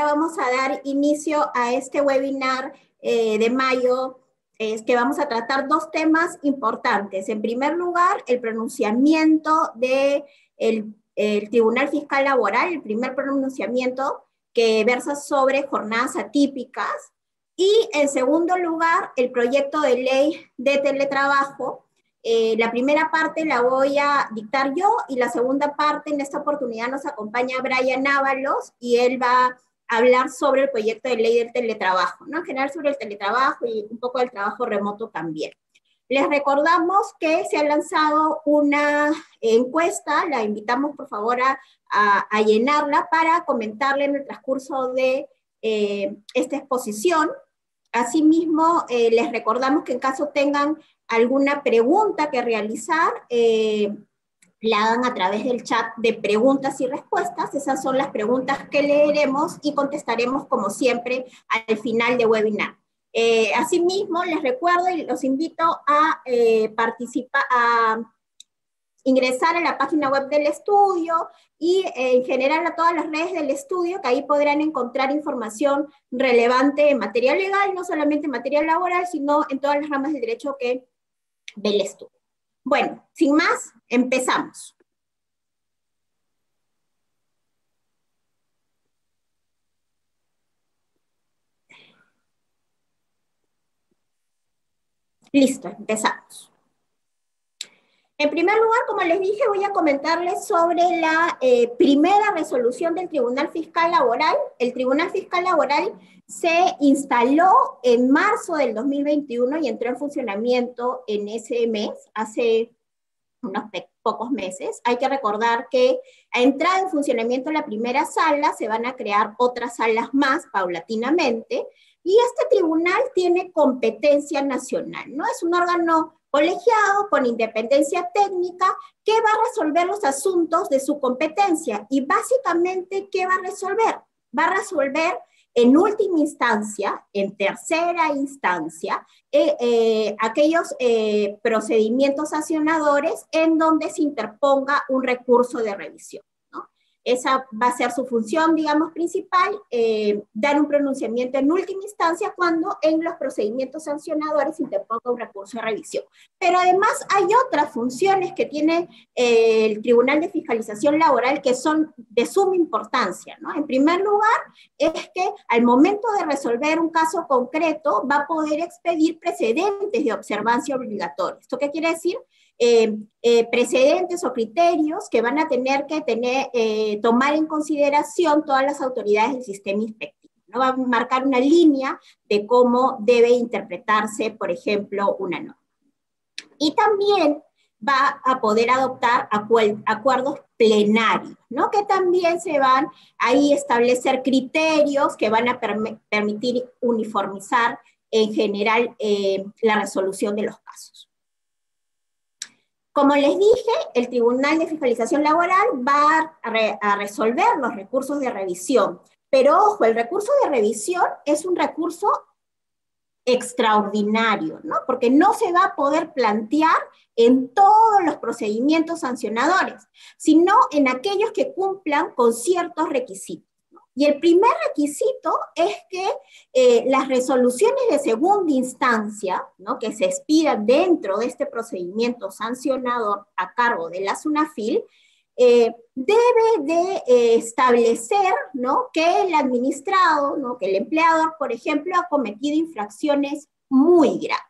ahora vamos a dar inicio a este webinar eh, de mayo, es que vamos a tratar dos temas importantes. En primer lugar, el pronunciamiento del de el Tribunal Fiscal Laboral, el primer pronunciamiento que versa sobre jornadas atípicas. Y en segundo lugar, el proyecto de ley de teletrabajo. Eh, la primera parte la voy a dictar yo y la segunda parte en esta oportunidad nos acompaña Brian Ábalos y él va a hablar sobre el proyecto de ley del teletrabajo, ¿no? En general sobre el teletrabajo y un poco del trabajo remoto también. Les recordamos que se ha lanzado una encuesta, la invitamos por favor a, llenarla para comentarle en el transcurso de eh, esta exposición. Asimismo, eh, les recordamos que en caso tengan alguna pregunta que realizar, eh, la hagan a través del chat de preguntas y respuestas. Esas son las preguntas que leeremos y contestaremos como siempre al final del webinar. Eh, asimismo, les recuerdo y los invito a eh, participar, a ingresar a la página web del estudio y eh, en general a todas las redes del estudio, que ahí podrán encontrar información relevante en materia legal, no solamente en materia laboral, sino en todas las ramas del derecho que ve el estudio. Bueno, sin más, empezamos. Listo, empezamos. En primer lugar, como les dije, voy a comentarles sobre la eh, primera resolución del Tribunal Fiscal Laboral. El Tribunal Fiscal Laboral se instaló en marzo del 2021 y entró en funcionamiento en ese mes, hace unos pocos meses. Hay que recordar que a entrar en funcionamiento la primera sala, se van a crear otras salas más paulatinamente, y este tribunal tiene competencia nacional, ¿no? Es un órgano colegiado con independencia técnica que va a resolver los asuntos de su competencia. Y básicamente, ¿qué va a resolver? Va a resolver en última instancia, en tercera instancia, eh, eh, aquellos eh, procedimientos sancionadores en donde se interponga un recurso de revisión. Esa va a ser su función, digamos, principal, eh, dar un pronunciamiento en última instancia cuando en los procedimientos sancionadores interponga un recurso de revisión. Pero además hay otras funciones que tiene eh, el Tribunal de Fiscalización Laboral que son de suma importancia. ¿no? En primer lugar, es que al momento de resolver un caso concreto va a poder expedir precedentes de observancia obligatoria. ¿Esto qué quiere decir? Eh, eh, precedentes o criterios que van a tener que tener, eh, tomar en consideración todas las autoridades del sistema inspectivo. ¿no? Va a marcar una línea de cómo debe interpretarse, por ejemplo, una norma. Y también va a poder adoptar acuerdos plenarios, ¿no? que también se van ahí establecer criterios que van a permitir uniformizar en general la resolución de los casos. Como les dije, el Tribunal de Fiscalización Laboral va a, resolver los recursos de revisión, pero ojo, el recurso de revisión es un recurso extraordinario, ¿no? Porque no se va a poder plantear en todos los procedimientos sancionadores, sino en aquellos que cumplan con ciertos requisitos. Y el primer requisito es que eh, las resoluciones de segunda instancia, ¿no? que se expidan dentro de este procedimiento sancionador a cargo de la SUNAFIL, eh, debe de eh, establecer ¿no? que el administrado, ¿no? que el empleador, por ejemplo, ha cometido infracciones muy graves.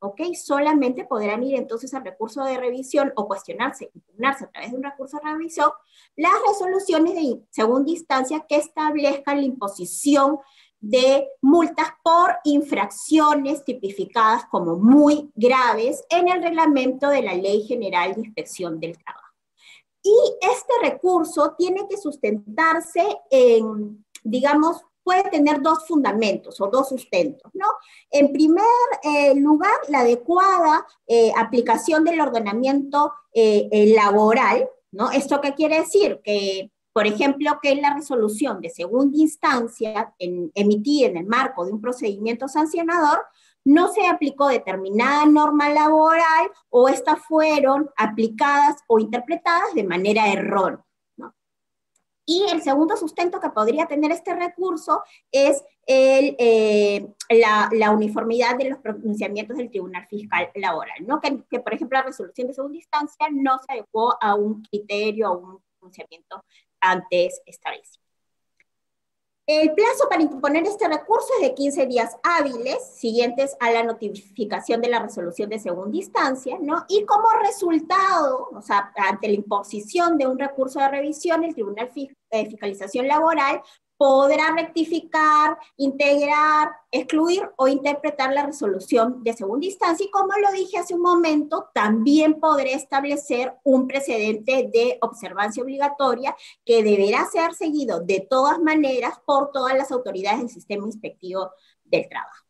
¿Ok? Solamente podrán ir entonces al recurso de revisión o cuestionarse, impugnarse a través de un recurso de revisión las resoluciones de segunda instancia que establezcan la imposición de multas por infracciones tipificadas como muy graves en el reglamento de la Ley General de Inspección del Trabajo. Y este recurso tiene que sustentarse en, digamos, puede tener dos fundamentos o dos sustentos, ¿no? En primer eh, lugar, la adecuada eh, aplicación del ordenamiento eh, laboral, ¿no? ¿Esto qué quiere decir? Que, por ejemplo, que la resolución de segunda instancia emitida en el marco de un procedimiento sancionador no se aplicó determinada norma laboral o estas fueron aplicadas o interpretadas de manera errónea. Y el segundo sustento que podría tener este recurso es eh, la, uniformidad de los pronunciamientos del Tribunal Fiscal Laboral, ¿no? Que, que, por ejemplo, la resolución de segunda instancia no se adecuó a un criterio, a un pronunciamiento antes establecido. El plazo para interponer este recurso es de 15 días hábiles, siguientes a la notificación de la resolución de segunda instancia, ¿no? Y como resultado, o sea, ante la imposición de un recurso de revisión, el Tribunal de eh, Fiscalización Laboral podrá rectificar, integrar, excluir o interpretar la resolución de segunda instancia y como lo dije hace un momento, también podrá establecer un precedente de observancia obligatoria que deberá ser seguido de todas maneras por todas las autoridades del sistema inspectivo del trabajo.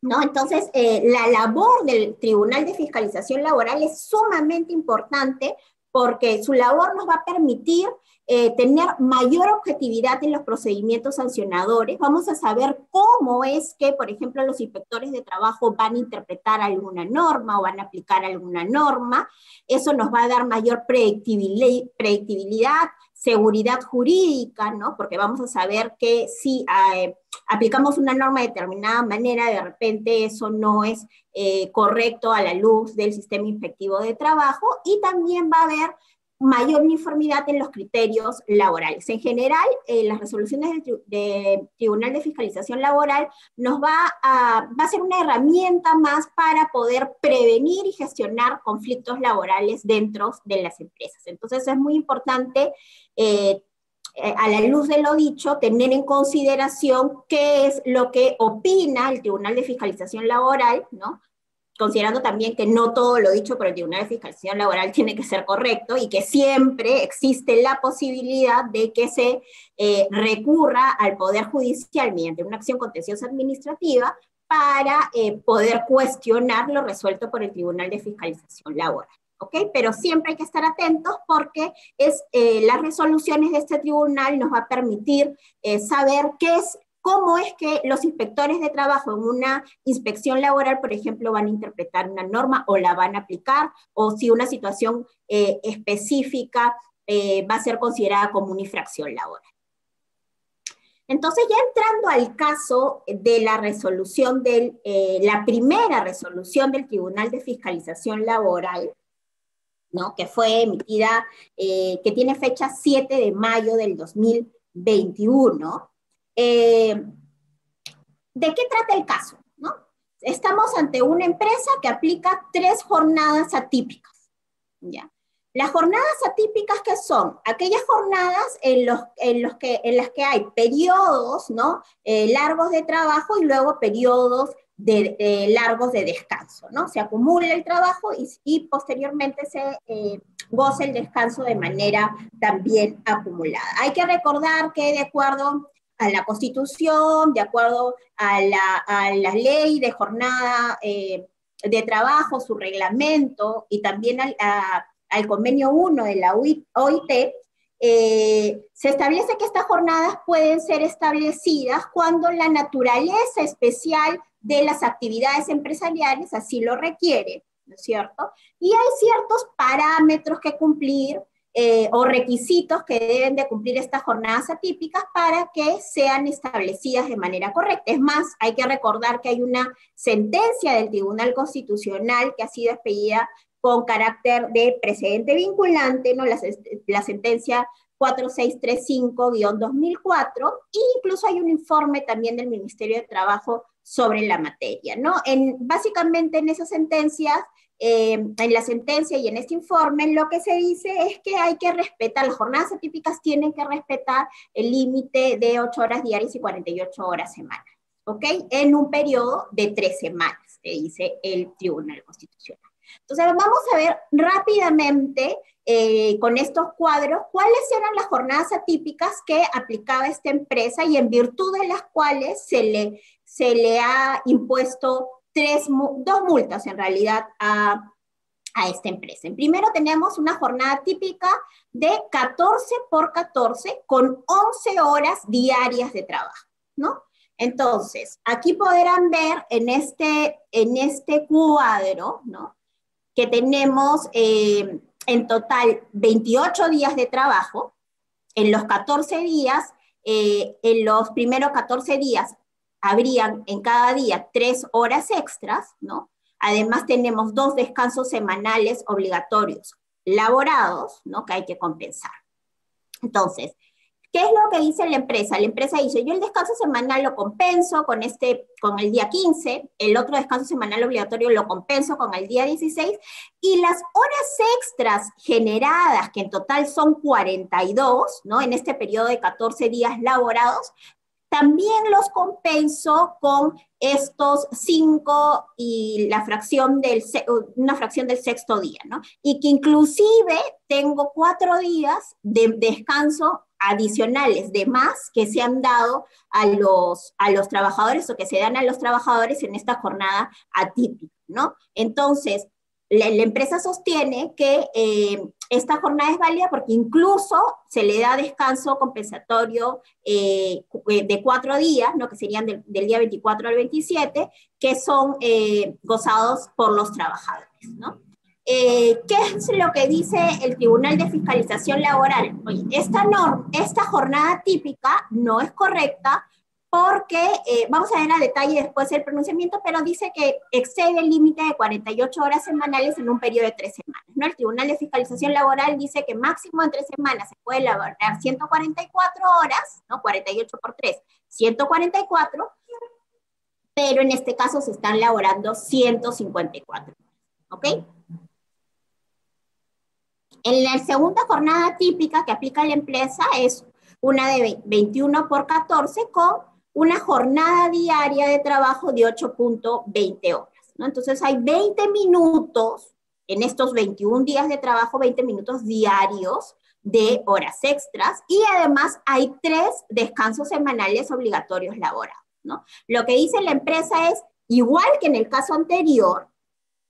¿No? Entonces, eh, la labor del Tribunal de Fiscalización Laboral es sumamente importante porque su labor nos va a permitir eh, tener mayor objetividad en los procedimientos sancionadores. Vamos a saber cómo es que, por ejemplo, los inspectores de trabajo van a interpretar alguna norma o van a aplicar alguna norma. Eso nos va a dar mayor predictibilidad, seguridad jurídica, ¿no? Porque vamos a saber que si eh, aplicamos una norma de determinada manera, de repente eso no es eh, correcto a la luz del sistema inspectivo de trabajo y también va a haber mayor uniformidad en los criterios laborales. En general, eh, las resoluciones del, Tribunal de Fiscalización Laboral nos va a, va a ser una herramienta más para poder prevenir y gestionar conflictos laborales dentro de las empresas. Entonces es muy importante, eh, eh, a la luz de lo dicho, tener en consideración qué es lo que opina el Tribunal de Fiscalización Laboral, ¿no? Considerando también que no todo lo dicho por el Tribunal de Fiscalización Laboral tiene que ser correcto y que siempre existe la posibilidad de que se eh, recurra al Poder Judicial mediante una acción contenciosa administrativa para eh, poder cuestionar lo resuelto por el Tribunal de Fiscalización Laboral. ¿ok? Pero siempre hay que estar atentos porque es, eh, las resoluciones de este tribunal nos va a permitir saber qué es cómo es que los inspectores de trabajo en una inspección laboral, por ejemplo, van a interpretar una norma o la van a aplicar, o si una situación eh, específica eh, va a ser considerada como una infracción laboral. Entonces, ya entrando al caso de la resolución del, eh, la primera resolución del Tribunal de Fiscalización Laboral, ¿no? que fue emitida, que tiene fecha 7 de mayo del 2021, eh, ¿De qué trata el caso? ¿no? Estamos ante una empresa que aplica tres jornadas atípicas. ¿ya? Las jornadas atípicas que son aquellas jornadas en, los, en, los que, en las que hay periodos ¿no? Eh, largos de trabajo y luego periodos de, largos de descanso. ¿no? Se acumula el trabajo y, posteriormente se eh, goza el descanso de manera también acumulada. Hay que recordar que de acuerdo a la Constitución, de acuerdo a la, ley de jornada eh, de trabajo, su reglamento y también al, convenio 1 de la OIT, eh, se establece que estas jornadas pueden ser establecidas cuando la naturaleza especial de las actividades empresariales así lo requiere, ¿no es cierto? Y hay ciertos parámetros que cumplir eh, o requisitos que deben de cumplir estas jornadas atípicas para que sean establecidas de manera correcta. Es más, hay que recordar que hay una sentencia del Tribunal Constitucional que ha sido expedida con carácter de precedente vinculante, ¿no? la, la sentencia 4635-2004, e incluso hay un informe también del Ministerio de Trabajo sobre la materia, ¿no? En, básicamente en esas sentencias eh, en la sentencia y en este informe, lo que se dice es que hay que respetar, las jornadas atípicas tienen que respetar el límite de 8 horas diarias y 48 horas semanales, ¿ok? En un periodo de tres semanas, que dice el Tribunal Constitucional. Entonces, vamos a ver rápidamente eh, con estos cuadros cuáles eran las jornadas atípicas que aplicaba esta empresa y en virtud de las cuales se le, se le ha impuesto dos multas en realidad a, esta empresa. En primero tenemos una jornada típica de 14 por 14 con 11 horas diarias de trabajo, ¿no? Entonces, aquí podrán ver en este, en este cuadro, ¿no? Que tenemos eh, en total 28 días de trabajo, en los 14 días, eh, en los primeros 14 días, habrían en cada día tres horas extras, ¿no? Además tenemos dos descansos semanales obligatorios laborados, ¿no? Que hay que compensar. Entonces, ¿Qué es lo que dice la empresa? La empresa dice, yo el descanso semanal lo compenso con, este, con el día 15, el otro descanso semanal obligatorio lo compenso con el día 16, y las horas extras generadas, que en total son 42, ¿no? En este periodo de 14 días laborados, también los compenso con estos cinco y la fracción del, una fracción del sexto día, ¿no? Y que inclusive tengo cuatro días de descanso adicionales de más que se han dado a los, a los trabajadores o que se dan a los trabajadores en esta jornada atípica, ¿no? Entonces, la, empresa sostiene que eh, esta jornada es válida porque incluso se le da descanso compensatorio eh, de cuatro días, ¿no? que serían del, día 24 al 27, que son eh, gozados por los trabajadores. ¿Qué es lo que dice el Tribunal de Fiscalización Laboral? esta, norma, esta jornada típica no es correcta porque, eh, vamos a ver a detalle después el pronunciamiento, pero dice que excede el límite de 48 horas semanales en un periodo de tres semanas. ¿no? El Tribunal de Fiscalización Laboral dice que máximo en tres semanas se puede elaborar 144 horas, ¿no? 48 por 3, 144, pero en este caso se están elaborando 154. ¿Ok? En la segunda jornada típica que aplica la empresa es una de 21 por 14 con una jornada diaria de trabajo de 8.20 horas. ¿no? Entonces hay 20 minutos en estos 21 días de trabajo, 20 minutos diarios de horas extras y además hay tres descansos semanales obligatorios laborados. ¿no? Lo que dice la empresa es, igual que en el caso anterior,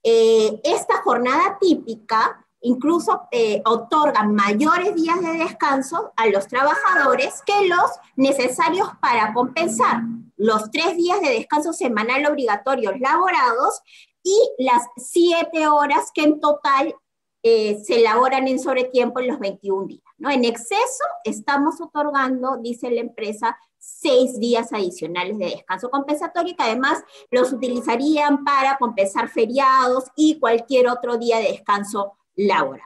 eh, esta jornada típica incluso eh, otorgan mayores días de descanso a los trabajadores que los necesarios para compensar los tres días de descanso semanal obligatorios laborados y las siete horas que en total eh, se elaboran en sobretiempo en los 21 días. ¿no? En exceso estamos otorgando, dice la empresa, seis días adicionales de descanso compensatorio que además los utilizarían para compensar feriados y cualquier otro día de descanso laboral.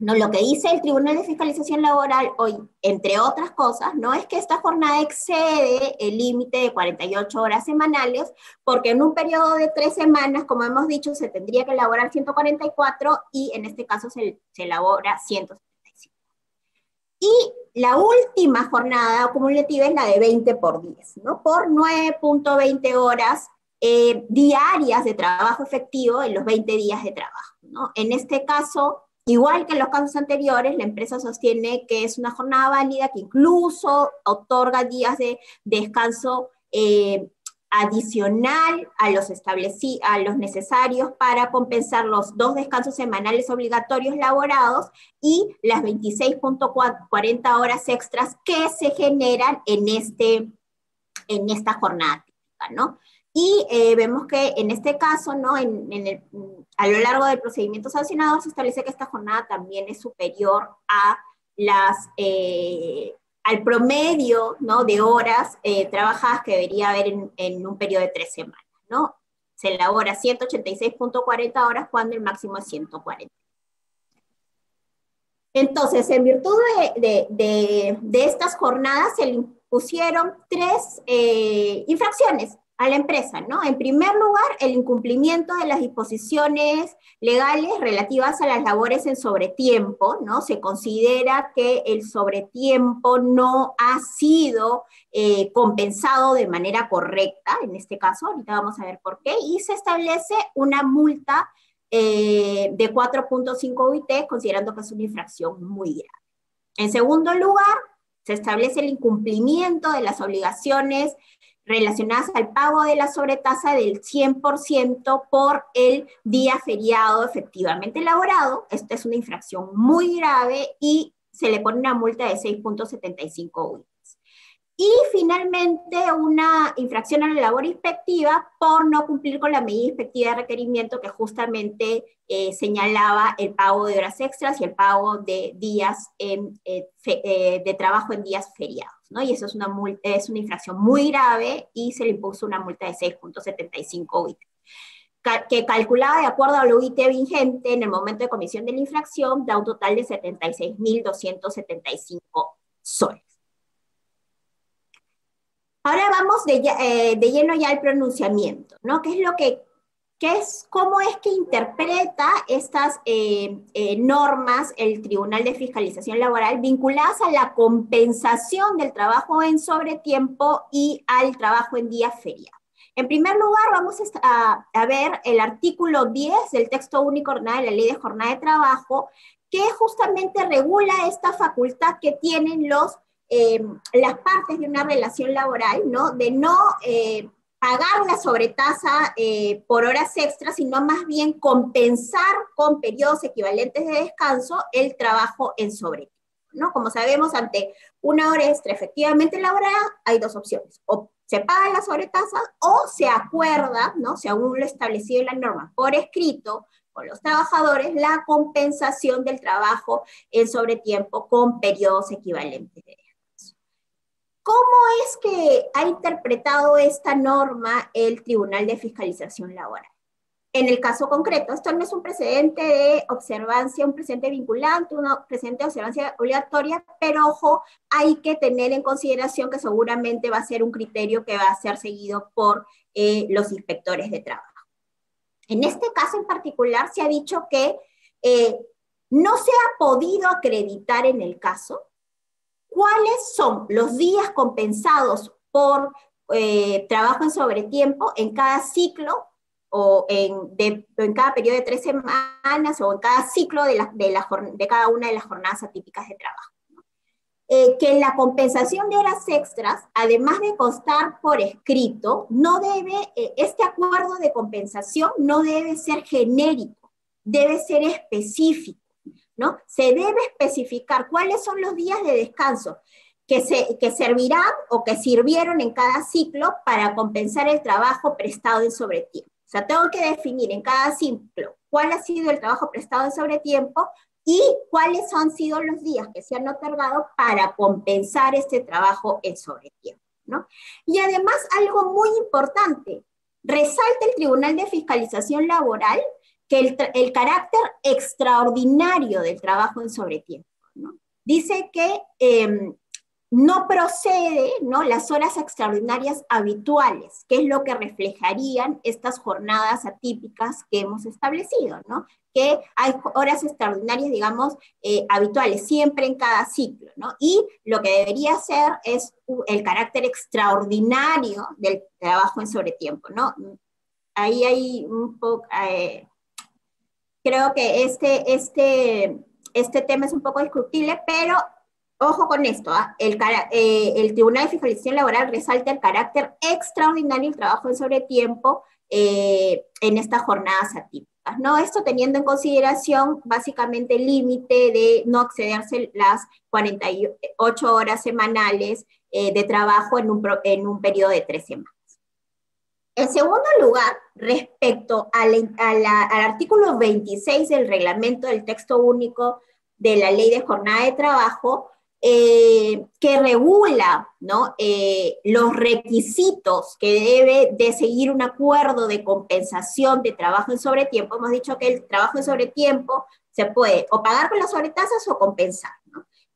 No, lo que dice el Tribunal de Fiscalización Laboral hoy, entre otras cosas, no es que esta jornada excede el límite de 48 horas semanales, porque en un periodo de tres semanas, como hemos dicho, se tendría que elaborar 144 y en este caso se, se elabora 175. Y la última jornada acumulativa es la de 20 por 10, ¿no? Por 9.20 horas eh, diarias de trabajo efectivo en los 20 días de trabajo. ¿no? En este caso, igual que en los casos anteriores, la empresa sostiene que es una jornada válida que incluso otorga días de descanso eh, adicional a los, a los necesarios para compensar los dos descansos semanales obligatorios laborados y las 26.40 horas extras que se generan en, este, en esta jornada ¿no? Y eh, vemos que en este caso, ¿no? En, a lo largo del procedimiento sancionado se establece que esta jornada también es superior a las, eh, al promedio ¿no? de horas eh, trabajadas que debería haber en, un periodo de tres semanas. ¿no? Se elabora 186.40 horas cuando el máximo es 140. Entonces, en virtud de, de estas jornadas se le impusieron tres infracciones a la empresa, ¿no? En primer lugar, el incumplimiento de las disposiciones legales relativas a las labores en sobretiempo, ¿no? Se considera que el sobretiempo no ha sido eh, compensado de manera correcta, en este caso, ahorita vamos a ver por qué, y se establece una multa eh, de 4.5 UIT, considerando que es una infracción muy grave. En segundo lugar, se establece el incumplimiento de las obligaciones relacionadas al pago de la sobretasa del 100% por el día feriado efectivamente elaborado. Esta es una infracción muy grave y se le pone una multa de 6.75 unidades. Y finalmente una infracción a la labor inspectiva por no cumplir con la medida inspectiva de requerimiento que justamente eh, señalaba el pago de horas extras y el pago de días eh, eh, de trabajo en días feriados. Y eso es una, es una infracción muy grave y se le impuso una multa de 6.75 UIT que calculada de acuerdo al UIT vigente en el momento de comisión de la infracción da un total de 76.275 soles. Ahora vamos eh, de, lleno ya al pronunciamiento, ¿no? ¿Qué es lo que, qué es, cómo es que interpreta estas eh, eh, normas el Tribunal de Fiscalización Laboral vinculadas a la compensación del trabajo en sobretiempo y al trabajo en día feriado? En primer lugar, vamos a, ver el artículo 10 del texto único de la Ley de Jornada de Trabajo, que justamente regula esta facultad que tienen los eh, las partes de una relación laboral, ¿no? De no pagar la sobretasa eh, por horas extras, sino más bien compensar con periodos equivalentes de descanso el trabajo en sobretiempo, ¿no? Como sabemos, ante una hora extra efectivamente laborada, hay dos opciones. O se paga la sobretasa o se acuerda, ¿no? Según lo establecido en la norma por escrito, con los trabajadores la compensación del trabajo en sobretiempo con periodos equivalentes de ¿Cómo es que ha interpretado esta norma el Tribunal de Fiscalización Laboral? En el caso concreto, esto no es un precedente de observancia, un precedente vinculante, un precedente de observancia obligatoria, pero ojo, hay que tener en consideración que seguramente va a ser un criterio que va a ser seguido por eh, los inspectores de trabajo. En este caso en particular se ha dicho que eh, no se ha podido acreditar en el caso ¿Cuáles son los días compensados por eh, trabajo en sobretiempo en cada ciclo o en, en, cada periodo de tres semanas o en cada ciclo de, de, cada una de las jornadas atípicas de trabajo? Eh, que la compensación de horas extras, además de constar por escrito, no debe, eh, este acuerdo de compensación no debe ser genérico, debe ser específico. ¿No? Se debe especificar cuáles son los días de descanso que, se, que servirán o que sirvieron en cada ciclo para compensar el trabajo prestado en sobretiempo. O sea, tengo que definir en cada ciclo cuál ha sido el trabajo prestado en sobretiempo y cuáles han sido los días que se han otorgado para compensar este trabajo en sobretiempo. ¿no? Y además, algo muy importante, resalta el Tribunal de Fiscalización Laboral que el, carácter extraordinario del trabajo en sobretiempo. ¿no? Dice que em, no procede las horas extraordinarias habituales, que es lo que reflejarían estas jornadas atípicas que hemos establecido, que hay horas extraordinarias, digamos, eh, habituales, siempre en cada ciclo. Y lo que debería ser es el carácter extraordinario del trabajo en sobretiempo, ¿no? Ahí hay un poco, eh, creo que este, este, este tema es un poco discutible, pero ojo con esto, ¿ah? el, eh, el, Tribunal de Fiscalización Laboral resalta el carácter extraordinario del trabajo en sobretiempo eh, en estas jornadas atípicas. ¿no? Esto teniendo en consideración básicamente el límite de no excederse las 48 horas semanales eh, de trabajo en un, en un periodo de tres semanas. En segundo lugar, respecto al, artículo 26 del reglamento del texto único de la ley de jornada de trabajo, eh, que regula ¿no? Eh, los requisitos que debe de seguir un acuerdo de compensación de trabajo en sobretiempo. Hemos dicho que el trabajo en sobretiempo se puede o pagar con las sobretasas o compensar.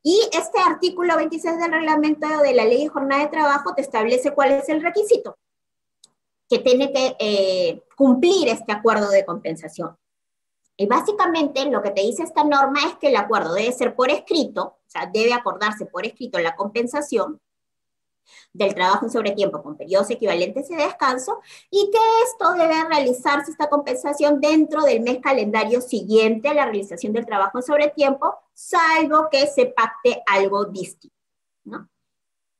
Y este artículo 26 del reglamento de la ley de jornada de trabajo te establece cuál es el requisito que tiene que eh, cumplir este acuerdo de compensación. Y básicamente lo que te dice esta norma es que el acuerdo debe ser por escrito, o sea, debe acordarse por escrito la compensación del trabajo en sobretiempo con periodos equivalentes de descanso y que esto debe realizarse, esta compensación, dentro del mes calendario siguiente a la realización del trabajo en sobretiempo, salvo que se pacte algo distinto. ¿no?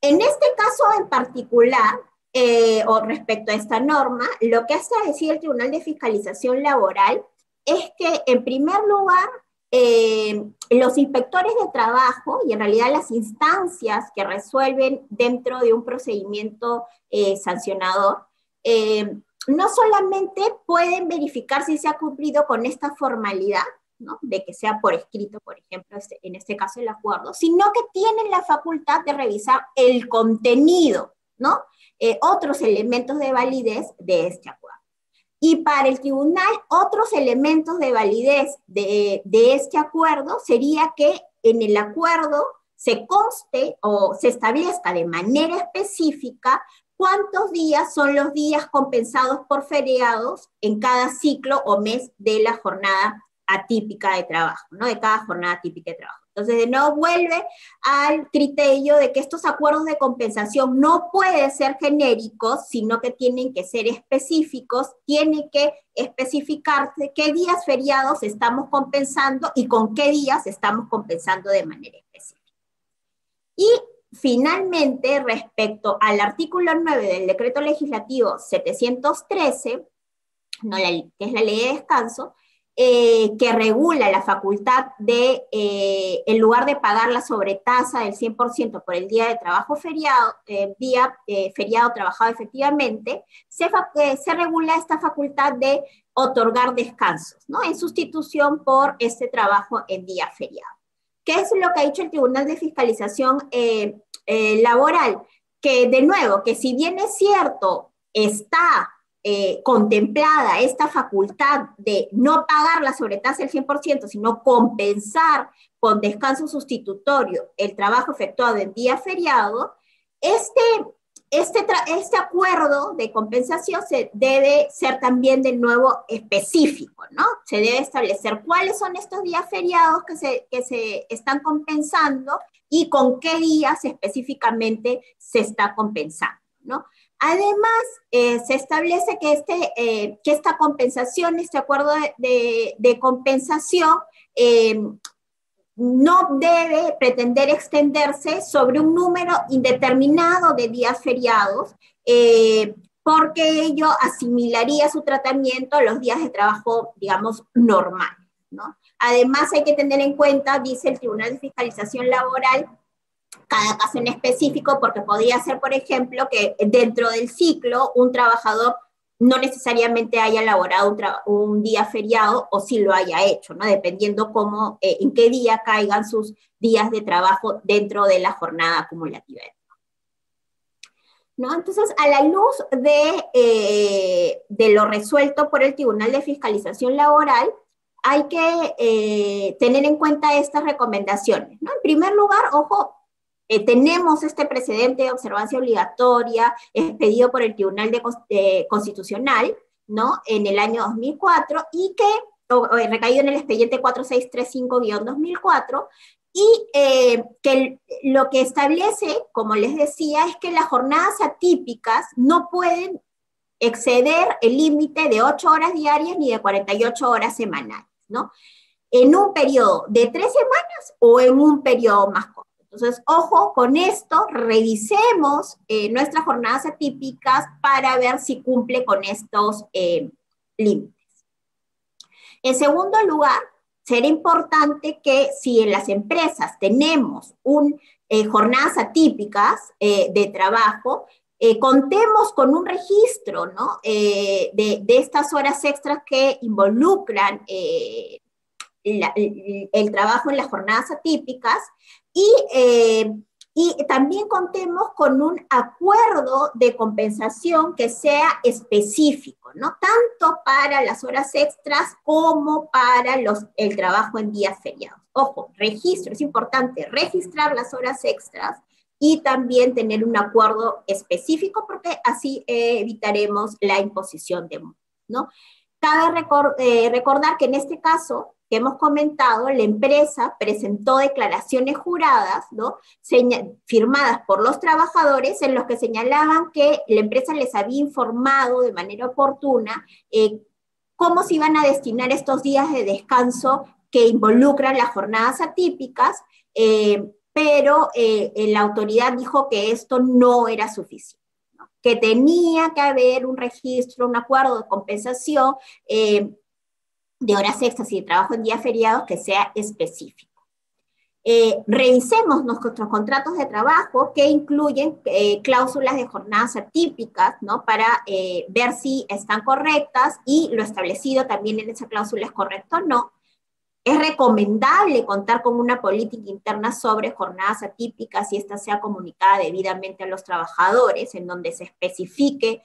En este caso en particular, eh, o respecto a esta norma, lo que hace decir el Tribunal de Fiscalización Laboral es que, en primer lugar, eh, los inspectores de trabajo y en realidad las instancias que resuelven dentro de un procedimiento eh, sancionador, eh, no solamente pueden verificar si se ha cumplido con esta formalidad, ¿no? de que sea por escrito, por ejemplo, este, en este caso el acuerdo, sino que tienen la facultad de revisar el contenido, ¿no? Otros elementos de validez de este acuerdo. Y para el tribunal, otros elementos de validez de, este acuerdo sería que en el acuerdo se conste o se establezca de manera específica cuántos días son los días compensados por feriados en cada ciclo o mes de la jornada atípica de trabajo, ¿no? De cada jornada típica de trabajo. Entonces, nuevo vuelve al criterio de que estos acuerdos de compensación no pueden ser genéricos, sino que tienen que ser específicos, tiene que especificarse qué días feriados estamos compensando y con qué días estamos compensando de manera específica. Y finalmente, respecto al artículo 9 del decreto legislativo 713, no que es la ley de descanso, eh, que regula la facultad de, eh, en lugar de pagar la sobretasa del 100% por el día de trabajo feriado, eh, día feriado trabajado efectivamente, se, se, regula esta facultad de otorgar descansos, ¿no? En sustitución por este trabajo en día feriado. ¿Qué es lo que ha dicho el Tribunal de Fiscalización Laboral? Que de nuevo, que si bien es cierto, está eh, contemplada esta facultad de no pagar la sobretasa del 100%, sino compensar con descanso sustitutorio el trabajo efectuado en día feriado, este, este, este acuerdo de compensación se debe ser también de nuevo específico, ¿no? Se debe establecer cuáles son estos días feriados que se, que se están compensando y con qué días específicamente se está compensando, ¿no? Además, eh, se establece que, este, eh, que esta compensación, este acuerdo de, compensación, eh, no debe pretender extenderse sobre un número indeterminado de días feriados, porque ello asimilaría su tratamiento a los días de trabajo, digamos, normales. Además, hay que tener en cuenta, dice el Tribunal de Fiscalización Laboral, cada caso en específico, porque podría ser, por ejemplo, que dentro del ciclo un trabajador no necesariamente haya elaborado un, día feriado o si lo haya hecho, ¿no? Dependiendo cómo, eh, en qué día caigan sus días de trabajo dentro de la jornada acumulativa. ¿No? Entonces, a la luz de, eh, de lo resuelto por el Tribunal de Fiscalización Laboral, hay que eh, tener en cuenta estas recomendaciones. ¿no? En primer lugar, ojo, eh, tenemos este precedente de observancia obligatoria expedido por el Tribunal de, Constitucional, ¿no? En el año 2004 y que, recaído en el expediente 4635-2004, y eh, que lo que establece, como les decía, es que las jornadas atípicas no pueden exceder el límite de 8 horas diarias ni de 48 horas semanales, ¿no? En un periodo de tres semanas o en un periodo más corto. Entonces, ojo con esto, revisemos eh, nuestras jornadas atípicas para ver si cumple con estos eh, límites. En segundo lugar, será importante que si en las empresas tenemos un, eh, jornadas atípicas de trabajo, contemos con un registro ¿no? de, estas horas extras que involucran el, trabajo en las jornadas atípicas y, eh, y también contemos con un acuerdo de compensación que sea específico, ¿no? Tanto para las horas extras como para los, el trabajo en días feriados. Ojo, registro, es importante registrar las horas extras y también tener un acuerdo específico porque así eh, evitaremos la imposición de ¿no? Cabe eh, recordar que en este caso que hemos comentado, la empresa presentó declaraciones juradas, ¿no? firmadas por los trabajadores, en los que señalaban que la empresa les había informado de manera oportuna eh, cómo se iban a destinar estos días de descanso que involucran las jornadas atípicas, eh, pero la autoridad dijo que esto no era suficiente que tenía que haber un registro, un acuerdo de compensación, eh, de horas extras y de trabajo en días feriados que sea específico. Eh, revisemos nuestros contratos de trabajo que incluyen eh, cláusulas de jornadas atípicas, ¿no? Para eh, ver si están correctas y lo establecido también en esa cláusula es correcto o no. Es recomendable contar con una política interna sobre jornadas atípicas y esta sea comunicada debidamente a los trabajadores, en donde se especifique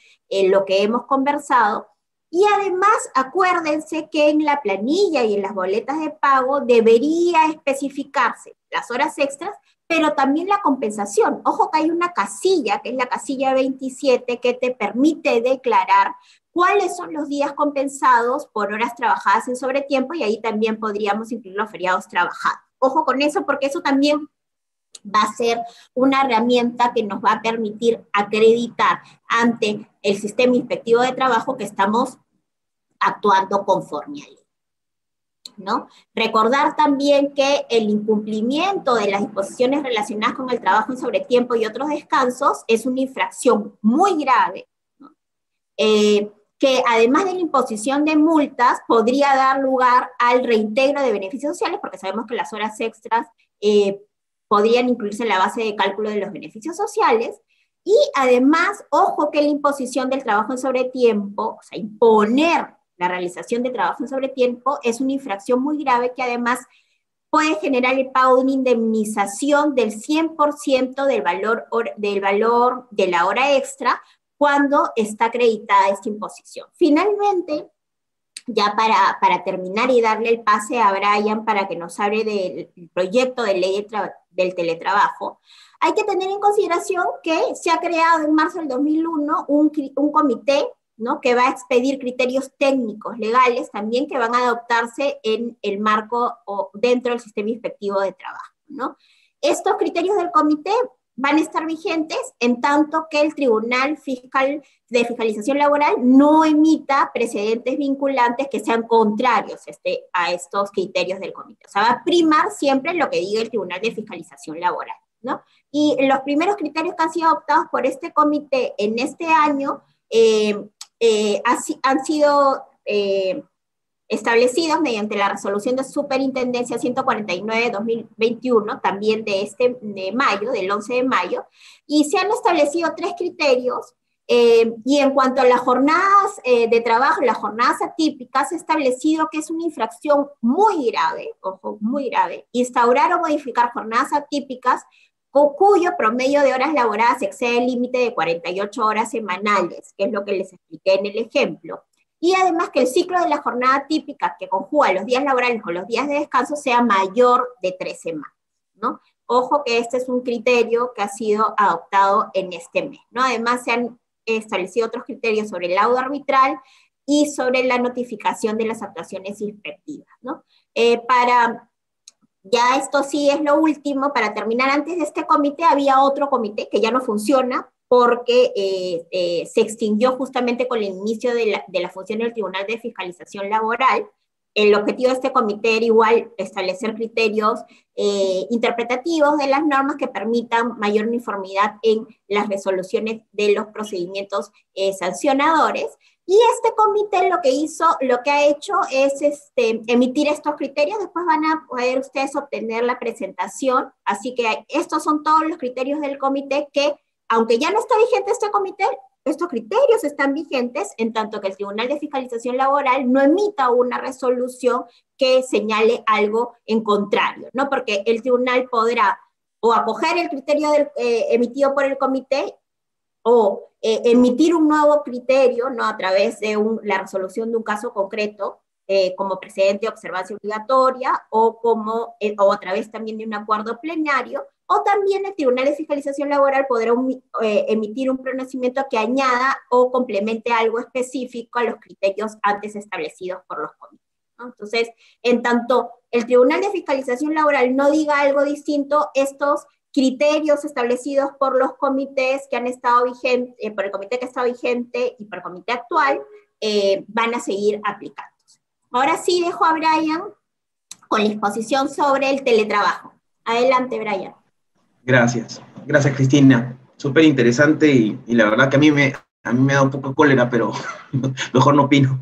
lo que hemos conversado y además, acuérdense que en la planilla y en las boletas de pago debería especificarse las horas extras, pero también la compensación. Ojo que hay una casilla, que es la casilla 27, que te permite declarar cuáles son los días compensados por horas trabajadas en sobretiempo y ahí también podríamos incluir los feriados trabajados. Ojo con eso porque eso también va a ser una herramienta que nos va a permitir acreditar ante el sistema inspectivo de trabajo que estamos actuando conforme a ley. ¿No? Recordar también que el incumplimiento de las disposiciones relacionadas con el trabajo en sobretiempo y otros descansos es una infracción muy grave, eh, que además de la imposición de multas podría dar lugar al reintegro de beneficios sociales, porque sabemos que las horas extras eh, podrían incluirse en la base de cálculo de los beneficios sociales. Y además, ojo que la imposición del trabajo en sobretiempo, o sea, imponer la realización de trabajo en sobretiempo, es una infracción muy grave que además puede generar el pago de una indemnización del 100% del valor, del valor de la hora extra cuando está acreditada esta imposición. Finalmente, ya para, para, terminar y darle el pase a Brian para que nos hable del proyecto de ley del teletrabajo, hay que tener en consideración que se ha creado en marzo del 2001 un, un comité ¿no? que va a expedir criterios técnicos, legales también, que van a adoptarse en el marco o dentro del sistema inspectivo de trabajo. ¿no? Estos criterios del comité van a estar vigentes en tanto que el Tribunal Fiscal de Fiscalización Laboral no emita precedentes vinculantes que sean contrarios este, a estos criterios del comité. O sea, va a primar siempre lo que diga el Tribunal de Fiscalización Laboral. ¿no? Y los primeros criterios que han sido adoptados por este comité en este año eh, eh, han sido eh, establecidos mediante la resolución de Superintendencia 149 de 2021, también de este mayo, del 11 de mayo, y se han establecido tres criterios. Eh, y en cuanto a las jornadas eh, de trabajo, las jornadas atípicas, se ha establecido que es una infracción muy grave, ojo, muy grave, instaurar o modificar jornadas atípicas cuyo promedio de horas laboradas excede el límite de 48 horas semanales, que es lo que les expliqué en el ejemplo y además que el ciclo de la jornada típica que conjuga los días laborales con los días de descanso sea mayor de tres semanas, ¿no? Ojo que este es un criterio que ha sido adoptado en este mes, ¿no? Además se han establecido otros criterios sobre el laudo arbitral y sobre la notificación de las actuaciones inspectivas, ¿no? Eh, para, ya esto sí es lo último, para terminar, antes de este comité había otro comité que ya no funciona, porque eh, eh, se extinguió justamente con el inicio de la, de la, función del Tribunal de Fiscalización Laboral. El objetivo de este comité era igual establecer criterios eh, interpretativos de las normas que permitan mayor uniformidad en las resoluciones de los procedimientos sancionadores. Y este comité lo que hizo, lo que ha hecho es este, emitir estos criterios, después van a poder ustedes obtener la presentación. Así que estos son todos los criterios del comité que aunque ya no está vigente este comité, estos criterios están vigentes en tanto que el Tribunal de Fiscalización Laboral no emita una resolución que señale algo en contrario, ¿no? Porque el tribunal podrá o acoger el criterio eh, emitido por el comité o eh, emitir un nuevo criterio, ¿no? A través de la resolución de un caso concreto, eh, como precedente de observancia obligatoria o, como, o a través también de un acuerdo plenario, o también el Tribunal de Fiscalización Laboral podrá eh, emitir un pronunciamiento que añada o complemente algo específico a los criterios antes establecidos por los comités. Entonces, en tanto el Tribunal de Fiscalización Laboral no diga algo distinto, estos criterios establecidos por los comités que han estado vigentes, eh, por el comité que está vigente y por el comité actual, eh, van a seguir aplicándose. Ahora sí dejo a Brian con la exposición sobre el teletrabajo. Adelante, Brian. Gracias, gracias Cristina. Súper interesante y, la verdad que a mí, me, a mí me da un poco cólera, pero mejor no opino.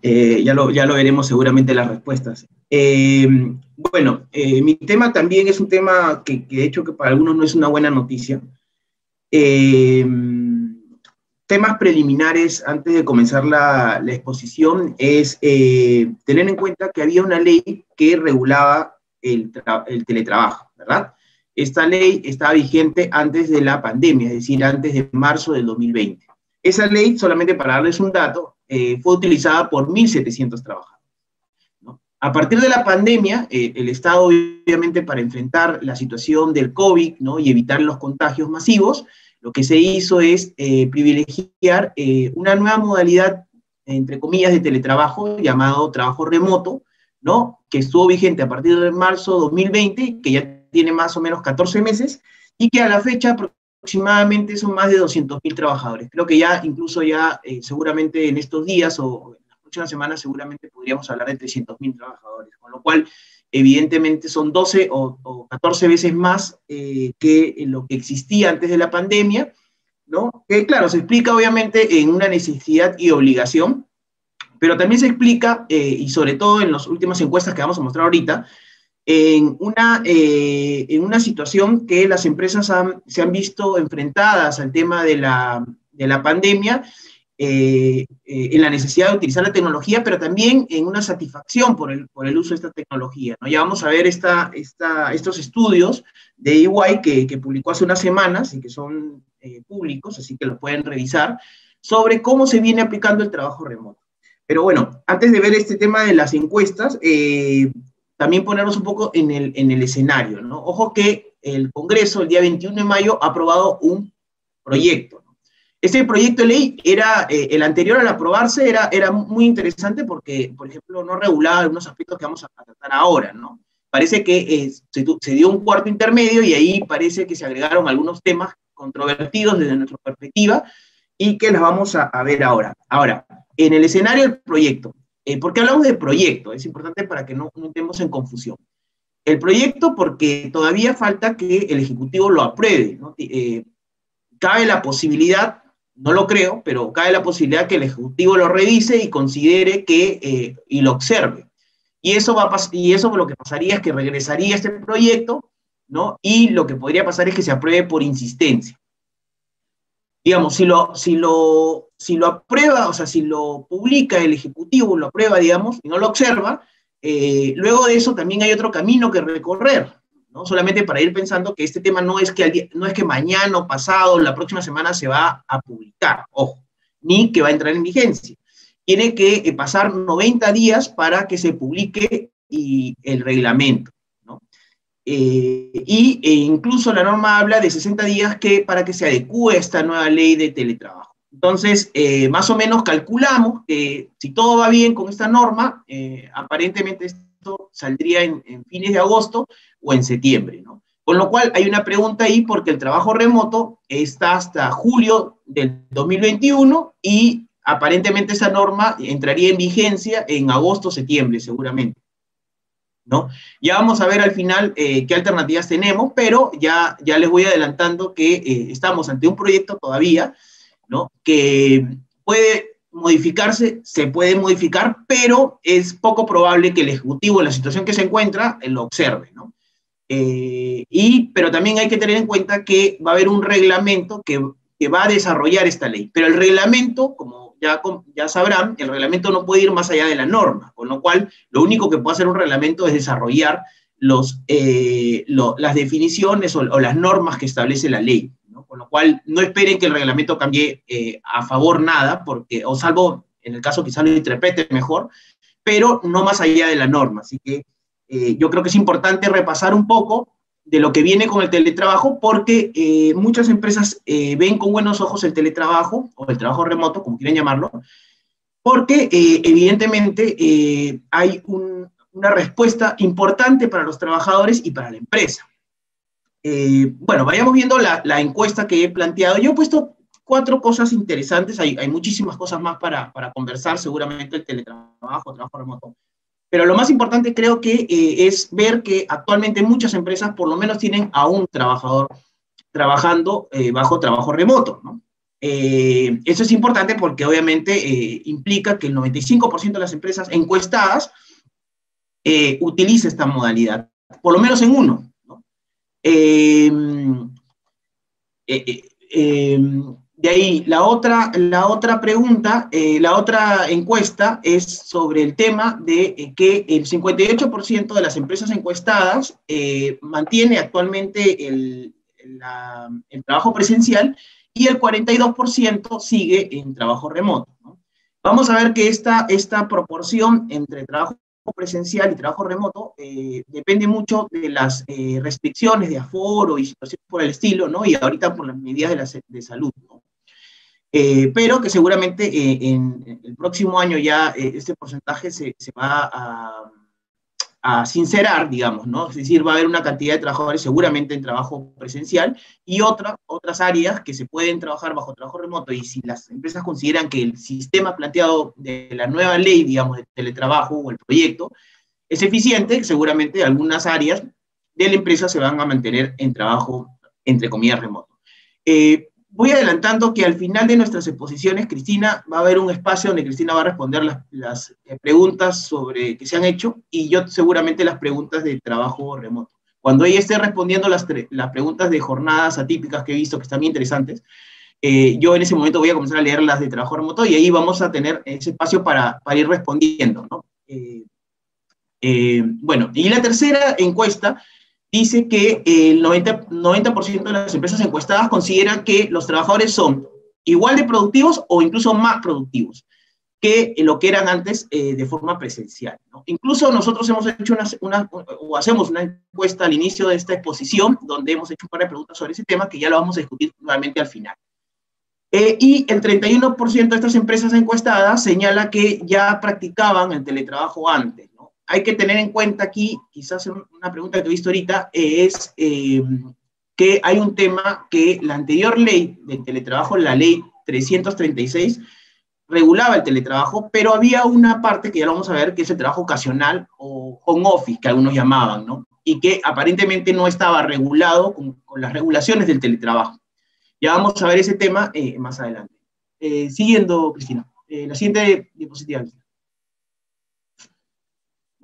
ya, lo, ya lo veremos seguramente las respuestas. bueno, mi tema también es un tema que, de hecho que para algunos no es una buena noticia. temas preliminares antes de comenzar la, la exposición es tener en cuenta que había una ley que regulaba el teletrabajo, ¿verdad? Esta ley estaba vigente antes de la pandemia, es decir, antes de marzo del 2020. Esa ley, solamente para darles un dato, eh, fue utilizada por 1.700 trabajadores. A partir de la pandemia, eh, el Estado, obviamente, para enfrentar la situación del COVID ¿no? y evitar los contagios masivos, lo que se hizo es eh, privilegiar una nueva modalidad, entre comillas, de teletrabajo llamado trabajo remoto, ¿no? que estuvo vigente a partir de marzo 2020, que ya tiene más o menos 14 meses, y que a la fecha aproximadamente son más de 200.000 trabajadores. Creo que ya, incluso ya, eh, seguramente en estos días o en las próximas semanas, seguramente podríamos hablar de 300.000 trabajadores, con lo cual, evidentemente, son 12 o, 14 veces más eh, que lo que existía antes de la pandemia, ¿no? Que, claro, se explica obviamente en una necesidad y obligación, pero también se explica, eh, y sobre todo en las últimas encuestas que vamos a mostrar ahorita, en una, eh, en una situación que las empresas se han visto enfrentadas al tema de la, de la pandemia, eh, eh, en la necesidad de utilizar la tecnología, pero también en una satisfacción por el, por el uso de esta tecnología. ¿no? Ya vamos a ver esta, esta, estos estudios de EY que, que, publicó hace unas semanas y que son públicos, así que los pueden revisar, sobre cómo se viene aplicando el trabajo remoto. Pero bueno, antes de ver este tema de las encuestas, también ponernos un poco en el, en el escenario, ¿no? Ojo que el Congreso el día 21 de mayo ha aprobado un proyecto. ¿no? Este proyecto de ley era, eh, el anterior al aprobarse era, era muy interesante porque, por ejemplo, no regulaba algunos aspectos que vamos a, tratar ahora, ¿no? Parece que eh, se, se, dio un cuarto intermedio y ahí parece que se agregaron algunos temas controvertidos desde nuestra perspectiva y que las vamos a, a ver ahora. Ahora, en el escenario del proyecto, eh, ¿Por qué hablamos de proyecto? Es importante para que no, entremos en confusión. El proyecto porque todavía falta que el Ejecutivo lo apruebe. Eh, cabe la posibilidad, no lo creo, pero cabe la posibilidad que el Ejecutivo lo revise y considere que, eh, y lo observe. Y eso, va y eso lo que pasaría es que regresaría este proyecto, ¿no? Y lo que podría pasar es que se apruebe por insistencia digamos, si lo, si lo, si lo aprueba, o sea, si lo publica el Ejecutivo, lo aprueba, digamos, y no lo observa, eh, luego de eso también hay otro camino que recorrer, ¿no? Solamente para ir pensando que este tema no es que, no es que mañana o pasado, la próxima semana se va a publicar, ojo, ni que va a entrar en vigencia. Tiene que eh, pasar 90 días para que se publique y el reglamento. Eh, y e incluso la norma habla de 60 días que, para que se adecue esta nueva ley de teletrabajo. Entonces, eh, más o menos calculamos que si todo va bien con esta norma, eh, aparentemente esto saldría en, fines de agosto o en septiembre, ¿no? Con lo cual hay una pregunta ahí porque el trabajo remoto está hasta julio del 2021 y aparentemente esa norma entraría en vigencia en agosto, septiembre, seguramente. ¿no? Ya vamos a ver al final eh, qué alternativas tenemos, pero ya, ya les voy adelantando que eh, estamos ante un proyecto todavía, Que puede modificarse, se puede modificar, pero es poco probable que el Ejecutivo en la situación que se encuentra eh, lo observe, ¿no? y, pero también hay que tener en cuenta que va a haber un reglamento que, que va a desarrollar esta ley, pero el reglamento, como ya, sabrán, el reglamento no puede ir más allá de la norma, con lo cual lo único que puede hacer un reglamento es desarrollar los, eh, las definiciones o, las normas que establece la ley. Con lo cual, no esperen que el reglamento cambie eh, a favor nada, porque, o salvo en el caso quizá lo interprete mejor, pero no más allá de la norma. Así que eh, yo creo que es importante repasar un poco de lo que viene con el teletrabajo, porque eh, muchas empresas ven con buenos ojos el teletrabajo o el trabajo remoto, como quieran llamarlo, porque evidentemente hay una respuesta importante para los trabajadores y para la empresa. Bueno, vayamos viendo la, la, encuesta que he planteado. Yo he puesto cuatro cosas interesantes, hay, hay muchísimas cosas más para, para conversar, seguramente el teletrabajo, el trabajo remoto pero lo más importante creo que eh, es ver que actualmente muchas empresas por lo menos tienen a un trabajador trabajando eh, bajo trabajo remoto. ¿no? Eh, eso es importante porque obviamente eh, implica que el 95% de las empresas encuestadas eh, utiliza esta modalidad, por lo menos en uno. De ahí, la otra, la otra pregunta, la otra encuesta es sobre el tema de que el 58% de las empresas encuestadas mantiene actualmente el, el trabajo presencial y el 42% sigue en trabajo remoto. Vamos a ver que esta, esta proporción entre trabajo presencial y trabajo remoto eh, depende mucho de las eh, restricciones de aforo y situaciones por el estilo, ¿no? Y ahorita por las medidas de, la, de salud, ¿no? Eh, pero que seguramente en el próximo año ya este porcentaje se, se va a a sincerar, digamos, ¿no? Es decir, va a haber una cantidad de trabajadores seguramente en trabajo presencial y otra, otras áreas que se pueden trabajar bajo trabajo remoto y si las empresas consideran que el sistema planteado de la nueva ley, digamos, de teletrabajo o el proyecto es eficiente, seguramente algunas áreas de la empresa se van a mantener en trabajo, entre comillas, remoto. Eh, voy adelantando que al final de nuestras exposiciones, Cristina, va a haber un espacio donde Cristina va a responder las, eh, preguntas sobre que se han hecho y yo seguramente las preguntas de trabajo remoto. Cuando ella esté respondiendo las, las preguntas de jornadas atípicas que he visto, que están muy interesantes, eh, yo en ese momento voy a comenzar a leer las de trabajo remoto y ahí vamos a tener ese espacio para, para ir respondiendo. ¿no? Eh, bueno, y la tercera encuesta dice que el 90%, 90 de las empresas encuestadas consideran que los trabajadores son igual de productivos o incluso más productivos que lo que eran antes eh, de forma presencial. Incluso nosotros hemos hecho una, o hacemos una encuesta al inicio de esta exposición, donde hemos hecho un par de preguntas sobre ese tema, que ya lo vamos a discutir nuevamente al final. Eh, y el 31% de estas empresas encuestadas señala que ya practicaban el teletrabajo antes hay que tener en cuenta aquí, quizás una pregunta que he visto ahorita, es eh, que hay un tema que la anterior ley de teletrabajo, la ley 336, regulaba el teletrabajo, pero había una parte que ya lo vamos a ver, que es el trabajo ocasional o home office, que algunos llamaban, ¿no? Y que aparentemente no estaba regulado con, las regulaciones del teletrabajo. Ya vamos a ver ese tema eh, más adelante. Eh, siguiendo, Cristina. la siguiente diapositiva.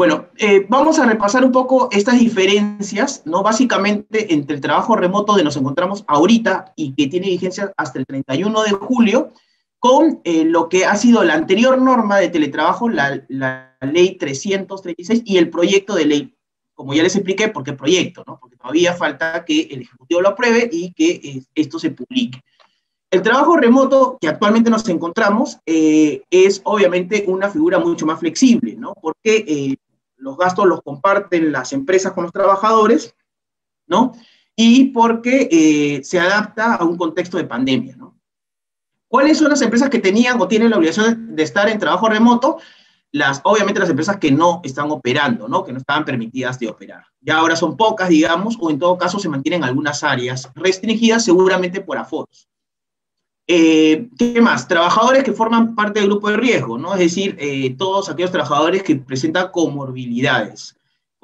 Bueno, eh, vamos a repasar un poco estas diferencias, ¿no? Básicamente entre el trabajo remoto de nos encontramos ahorita y que tiene vigencia hasta el 31 de julio, con eh, lo que ha sido la anterior norma de teletrabajo, la, ley 336 y el proyecto de ley. Como ya les expliqué, ¿por qué proyecto? ¿no? Porque todavía falta que el Ejecutivo lo apruebe y que eh, esto se publique. El trabajo remoto que actualmente nos encontramos es obviamente una figura mucho más flexible, ¿no? Porque los gastos los comparten las empresas con los trabajadores, ¿no? Y porque eh, se adapta a un contexto de pandemia, ¿no? ¿Cuáles son las empresas que tenían o tienen la obligación de estar en trabajo remoto? Las, obviamente las empresas que no están operando, ¿no? Que no estaban permitidas de operar. Ya ahora son pocas, digamos, o en todo caso se mantienen algunas áreas restringidas seguramente por aforos. Eh, ¿Qué más? Trabajadores que forman parte del grupo de riesgo, ¿no? Es decir, eh, todos aquellos trabajadores que presentan comorbilidades.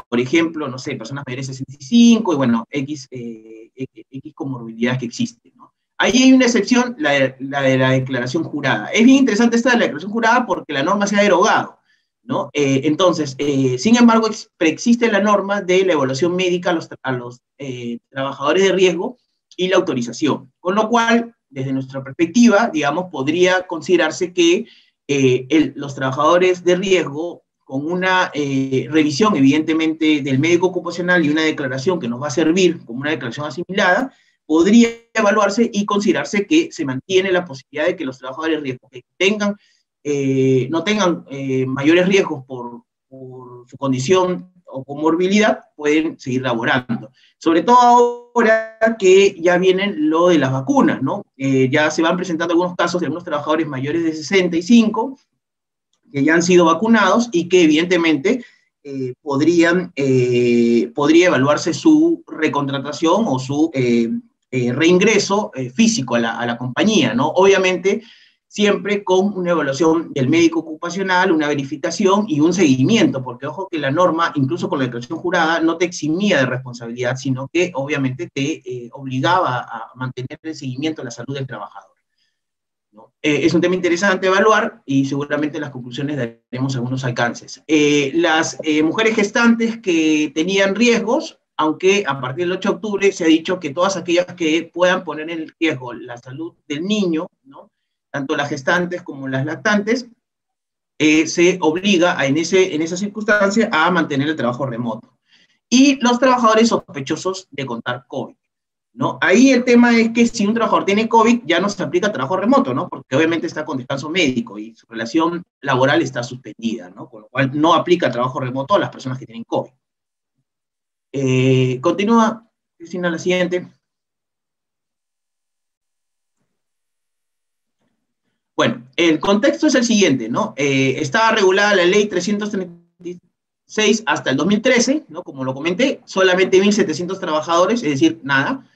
Por ejemplo, no sé, personas mayores de 65 y bueno, X, eh, X comorbilidades que existen, ¿no? Ahí hay una excepción, la de, la de, la declaración jurada. Es bien interesante esta de la declaración jurada porque la norma se ha derogado, ¿no? entonces, sin embargo, preexiste la norma de la evaluación médica a los, a los trabajadores de riesgo y la autorización, con lo cual desde nuestra perspectiva, digamos, podría considerarse que eh, los trabajadores de riesgo, con una eh, revisión evidentemente del médico ocupacional y una declaración que nos va a servir como una declaración asimilada, podría evaluarse y considerarse que se mantiene la posibilidad de que los trabajadores de riesgo tengan, eh, no tengan mayores riesgos por, por su condición o comorbilidad pueden seguir laborando. Sobre todo ahora que ya vienen lo de las vacunas, ¿no? Eh, ya se van presentando algunos casos de algunos trabajadores mayores de 65 que ya han sido vacunados y que evidentemente eh, podrían, eh, podría evaluarse su recontratación o su reingreso físico a la, a la compañía, ¿no? Obviamente siempre con una evaluación del médico ocupacional, una verificación y un seguimiento, porque ojo que la norma, incluso con la declaración jurada, no te eximía de responsabilidad, sino que obviamente te eh, obligaba a mantener el seguimiento de la salud del trabajador. Eh, es un tema interesante evaluar y seguramente en las conclusiones daremos algunos alcances. Eh, las mujeres gestantes que tenían riesgos, aunque a partir del 8 de octubre se ha dicho que todas aquellas que puedan poner en riesgo la salud del niño, ¿no? Tanto las gestantes como las lactantes, se obliga en, ese, en esa circunstancia a mantener el trabajo remoto. Y los trabajadores sospechosos de contar COVID. Ahí el tema es que si un trabajador tiene COVID, ya no se aplica trabajo remoto. Porque obviamente está con descanso médico y su relación laboral está suspendida, ¿no? Con lo cual no aplica trabajo remoto a las personas que tienen COVID. Eh, continúa, Cristina, la siguiente. Bueno, el contexto es el siguiente, ¿no? Eh, estaba regulada la ley 336 hasta el 2013, ¿no? Como lo comenté, solamente 1.700 trabajadores, es decir, nada.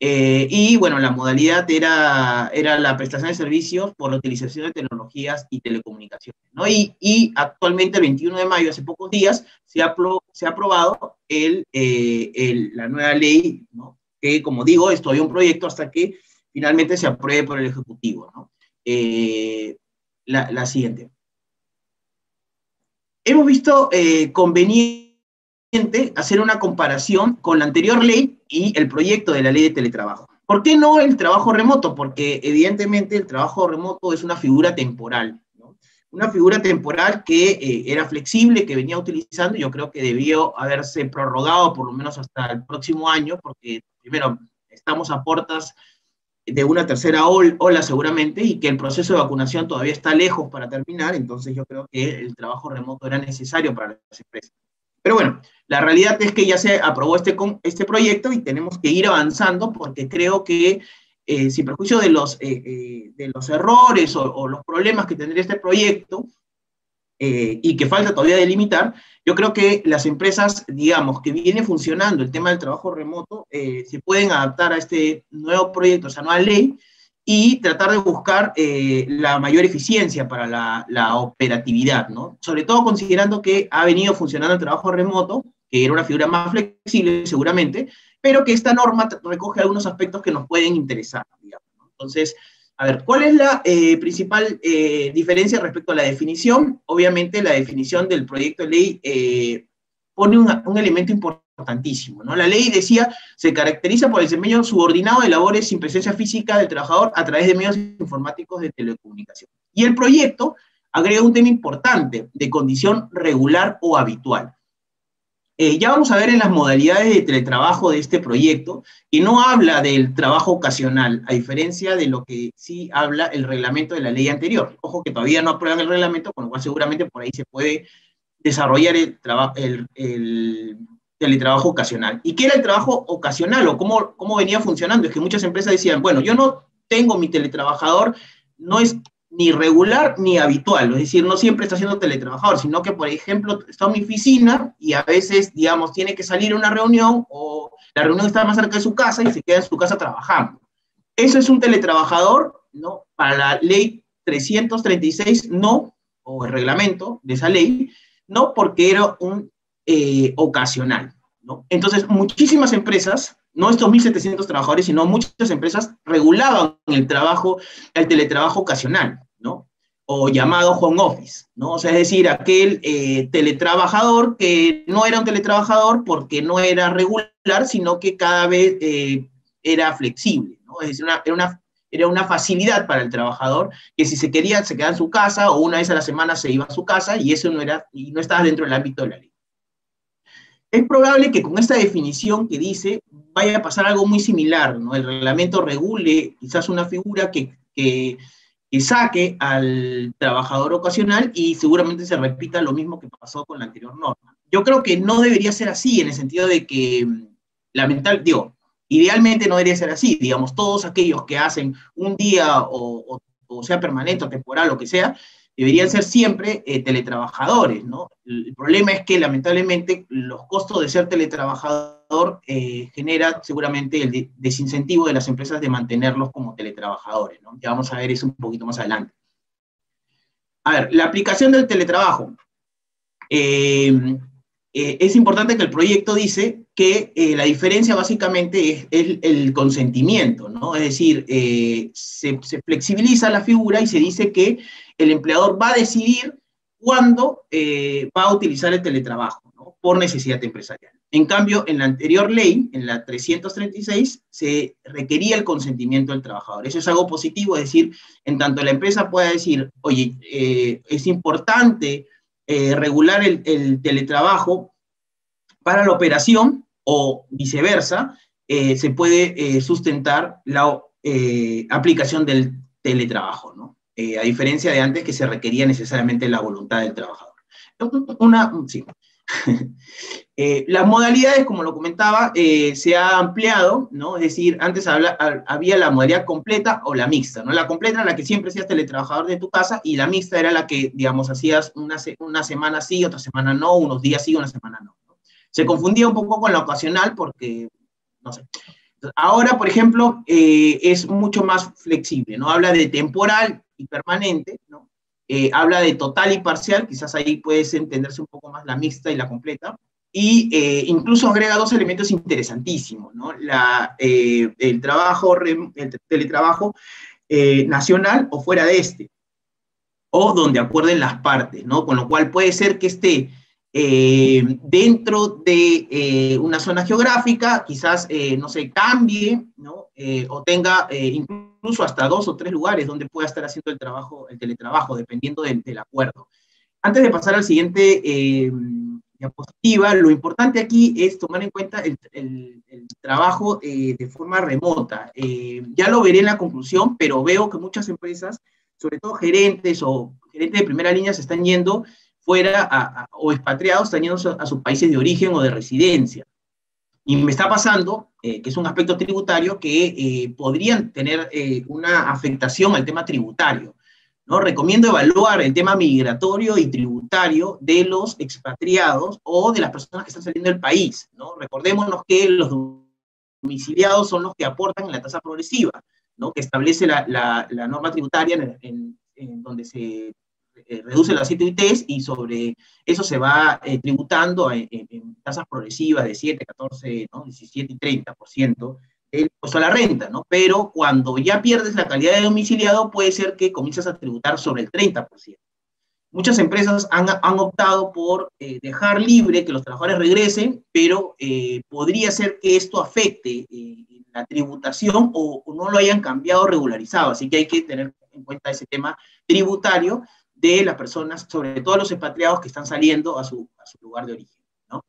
Eh, y bueno, la modalidad era, era la prestación de servicios por la utilización de tecnologías y telecomunicaciones. ¿no? Y, actualmente, el 21 de mayo, hace pocos días, se ha, se ha aprobado eh, el, la nueva ley, ¿no? que como digo, es todavía un proyecto hasta que finalmente se apruebe por el Ejecutivo. ¿no? Eh, la, siguiente. Hemos visto conveniente hacer una comparación con la anterior ley y el proyecto de la ley de teletrabajo. ¿Por qué no el trabajo remoto? Porque evidentemente el trabajo remoto es una figura temporal, una figura temporal que eh, era flexible, que venía utilizando, yo creo que debió haberse prorrogado por lo menos hasta el próximo año, porque primero estamos a puertas de una tercera ola seguramente y que el proceso de vacunación todavía está lejos para terminar, entonces yo creo que el trabajo remoto era necesario para las empresas. Pero bueno, la realidad es que ya se aprobó este, este proyecto y tenemos que ir avanzando porque creo que, eh, sin perjuicio de los, eh, eh, de los errores o, los problemas que tendría este proyecto, y que falta todavía delimitar, yo creo que las empresas, digamos, que viene funcionando el tema del trabajo remoto, se pueden adaptar a este nuevo proyecto, esa nueva ley, y tratar de buscar eh, la mayor eficiencia para la, la, operatividad, ¿no? Sobre todo considerando que ha venido funcionando el trabajo remoto, que era una figura más flexible seguramente, pero que esta norma recoge algunos aspectos que nos pueden interesar, digamos, ¿no? Entonces, a ver, ¿cuál es la eh, principal eh, diferencia respecto a la definición? Obviamente la definición del proyecto de ley pone un, elemento importantísimo. ¿no? La ley decía, se caracteriza por el desempeño subordinado de labores sin presencia física del trabajador a través de medios informáticos de telecomunicación. Y el proyecto agrega un tema importante, de condición regular o habitual. Eh, ya vamos a ver en las modalidades de teletrabajo de este proyecto, que no habla del trabajo ocasional, a diferencia de lo que sí habla el reglamento de la ley anterior. Ojo que todavía no aprueban el reglamento, con lo cual seguramente por ahí se puede desarrollar el, el, el teletrabajo ocasional. ¿Y qué era el trabajo ocasional o cómo, cómo venía funcionando? Es que muchas empresas decían, bueno, yo no tengo mi teletrabajador, no es ni regular ni habitual, es decir, no siempre está siendo teletrabajador, sino que, por ejemplo, está en mi oficina y a veces, digamos, tiene que salir a una reunión o la reunión está más cerca de su casa y se queda en su casa trabajando. Eso es un teletrabajador, ¿no? Para la ley 336, no, o el reglamento de esa ley, no, porque era un eh, ocasional. ¿no? Entonces, muchísimas empresas, no estos 1.700 trabajadores, sino muchas empresas regulaban el trabajo, el teletrabajo ocasional. O llamado home office, ¿no? O sea, es decir, aquel eh, teletrabajador que no era un teletrabajador porque no era regular, sino que cada vez eh, era flexible, ¿no? Es decir, era, una, era una facilidad para el trabajador que si se quería se quedaba en su casa o una vez a la semana se iba a su casa y eso no, era, y no estaba dentro del ámbito de la ley. Es probable que con esta definición que dice vaya a pasar algo muy similar, ¿no? El reglamento regule quizás una figura que, que, saque al trabajador ocasional y seguramente se repita lo mismo que pasó con la anterior norma. Yo creo que no debería ser así en el sentido de que, lamentablemente, digo, idealmente no debería ser así, digamos, todos aquellos que hacen un día o, o sea permanente o temporal, o que sea, deberían ser siempre eh, teletrabajadores, ¿no? El, problema es que lamentablemente los costos de ser teletrabajador eh, genera seguramente el desincentivo de las empresas de mantenerlos como teletrabajadores, ¿no? Ya vamos a ver eso un poquito más adelante. A ver, la aplicación del teletrabajo. Eh, eh, es importante que el proyecto dice que la diferencia básicamente es, el consentimiento, ¿no? Es decir, se, se, flexibiliza la figura y se dice que el empleador va a decidir cuándo va a utilizar el teletrabajo, ¿no? Por necesidad empresarial. En cambio, en la anterior ley, en la 336, se requería el consentimiento del trabajador. Eso es algo positivo, es decir, en tanto la empresa pueda decir, oye, eh, es importante eh, regular el, teletrabajo para la operación o viceversa, eh, se puede sustentar la aplicación del teletrabajo, ¿no? A diferencia de antes que se requería necesariamente la voluntad del trabajador. Una, sí. Eh, las modalidades, como lo comentaba, eh, se ha ampliado, ¿no? Es decir, antes había la modalidad completa o la mixta, ¿no? La completa era la que siempre hacías teletrabajador de tu casa y la mixta era la que, digamos, hacías una, una semana sí, otra semana no, unos días sí, una semana no. Se confundía un poco con la ocasional porque, no sé. Ahora, por ejemplo, eh, es mucho más flexible, ¿no? Habla de temporal y permanente, ¿no? habla de total y parcial, quizás ahí puedes entenderse un poco más la mixta y la completa, y eh, incluso agrega dos elementos interesantísimos, ¿no? La, eh, el trabajo, el teletrabajo eh, nacional o fuera de este, o donde acuerden las partes, ¿no? Con lo cual puede ser que esté dentro de una zona geográfica, quizás, no se cambie, ¿no? o tenga incluso hasta dos o tres lugares donde pueda estar haciendo el trabajo, el teletrabajo, dependiendo del, del acuerdo. Antes de pasar al siguiente diapositiva, lo importante aquí es tomar en cuenta el, trabajo eh, de forma remota. Eh, ya lo veré en la conclusión, pero veo que muchas empresas, sobre todo gerentes o gerentes de primera línea, se están yendo fuera o expatriados, están yendo a, sus países de origen o de residencia. Y me está pasando, eh, que es un aspecto tributario, que podrían tener una afectación al tema tributario. ¿no? Recomiendo evaluar el tema migratorio y tributario de los expatriados o de las personas que están saliendo del país. ¿no? Recordémonos que los domiciliados son los que aportan en la tasa progresiva, ¿no? que establece la, la, norma tributaria en, en, donde se eh, reduce las ITs y sobre eso se va eh, tributando en, tasas progresivas de 7, 14, ¿no? 17 y 30% el a la renta, ¿no? Pero cuando ya pierdes la calidad de domiciliado, puede ser que comiences a tributar sobre el 30%. Muchas empresas han, optado por eh, dejar libre que los trabajadores regresen, pero podría ser que esto afecte la tributación o, no lo hayan cambiado regularizado. Así que hay que tener en cuenta ese tema tributario de las personas, sobre todo los expatriados que están saliendo a su, a su lugar de origen. ¿no?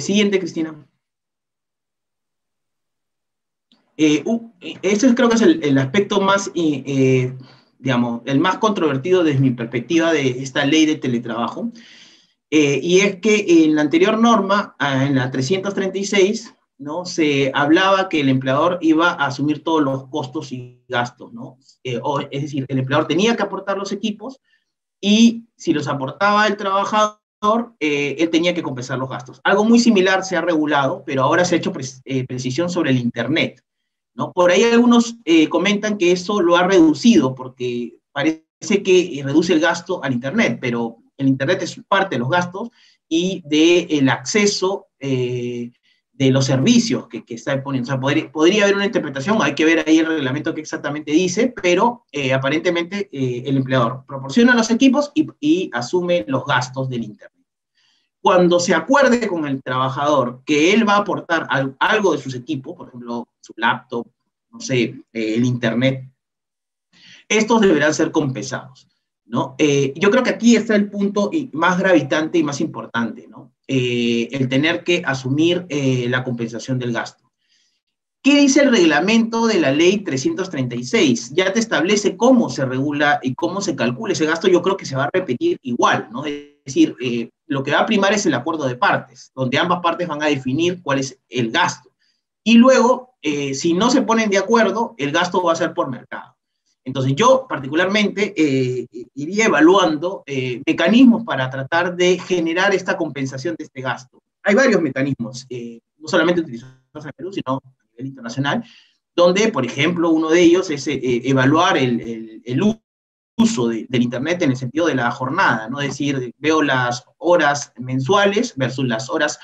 siguiente, Cristina. Eh, ese creo que es el, aspecto más, eh, digamos, el más controvertido desde mi perspectiva de esta ley de teletrabajo. Eh, y es que en la anterior norma, ah, en la 336, ¿no? se hablaba que el empleador iba a asumir todos los costos y gastos. ¿no? O, es decir, el empleador tenía que aportar los equipos y si los aportaba el trabajador, él tenía que compensar los gastos. Algo muy similar se ha regulado, pero ahora se ha hecho precisión sobre el Internet. ¿no? Por ahí algunos eh, comentan que eso lo ha reducido porque parece que reduce el gasto al Internet, pero el Internet es parte de los gastos y del acceso eh, de los servicios que, que está poniendo. O sea, podría, podría, haber una interpretación, hay que ver ahí el reglamento que exactamente dice, pero eh, aparentemente el empleador proporciona los equipos y, y asume los gastos del Internet cuando se acuerde con el trabajador que él va a aportar algo de sus equipos, por ejemplo, su laptop, no sé, eh, el internet, estos deberán ser compensados. ¿no? Eh, yo creo que aquí está el punto más gravitante y más importante, ¿no? Eh, el tener que asumir la compensación del gasto. ¿Qué dice el reglamento de la ley 336? Ya te establece cómo se regula y cómo se calcula ese gasto. Yo creo que se va a repetir igual, ¿no? Es decir, lo que va a primar es el acuerdo de partes, donde ambas partes van a definir cuál es el gasto. Y luego, eh, si no se ponen de acuerdo, el gasto va a ser por mercado. Entonces yo particularmente eh, iría evaluando eh, mecanismos para tratar de generar esta compensación de este gasto. Hay varios mecanismos, no solamente utilizados en Perú, sino a nivel internacional, donde, por ejemplo, uno de ellos es evaluar el, el, uso del Internet en el sentido de la jornada, ¿no? Es decir, veo las horas mensuales versus las horas,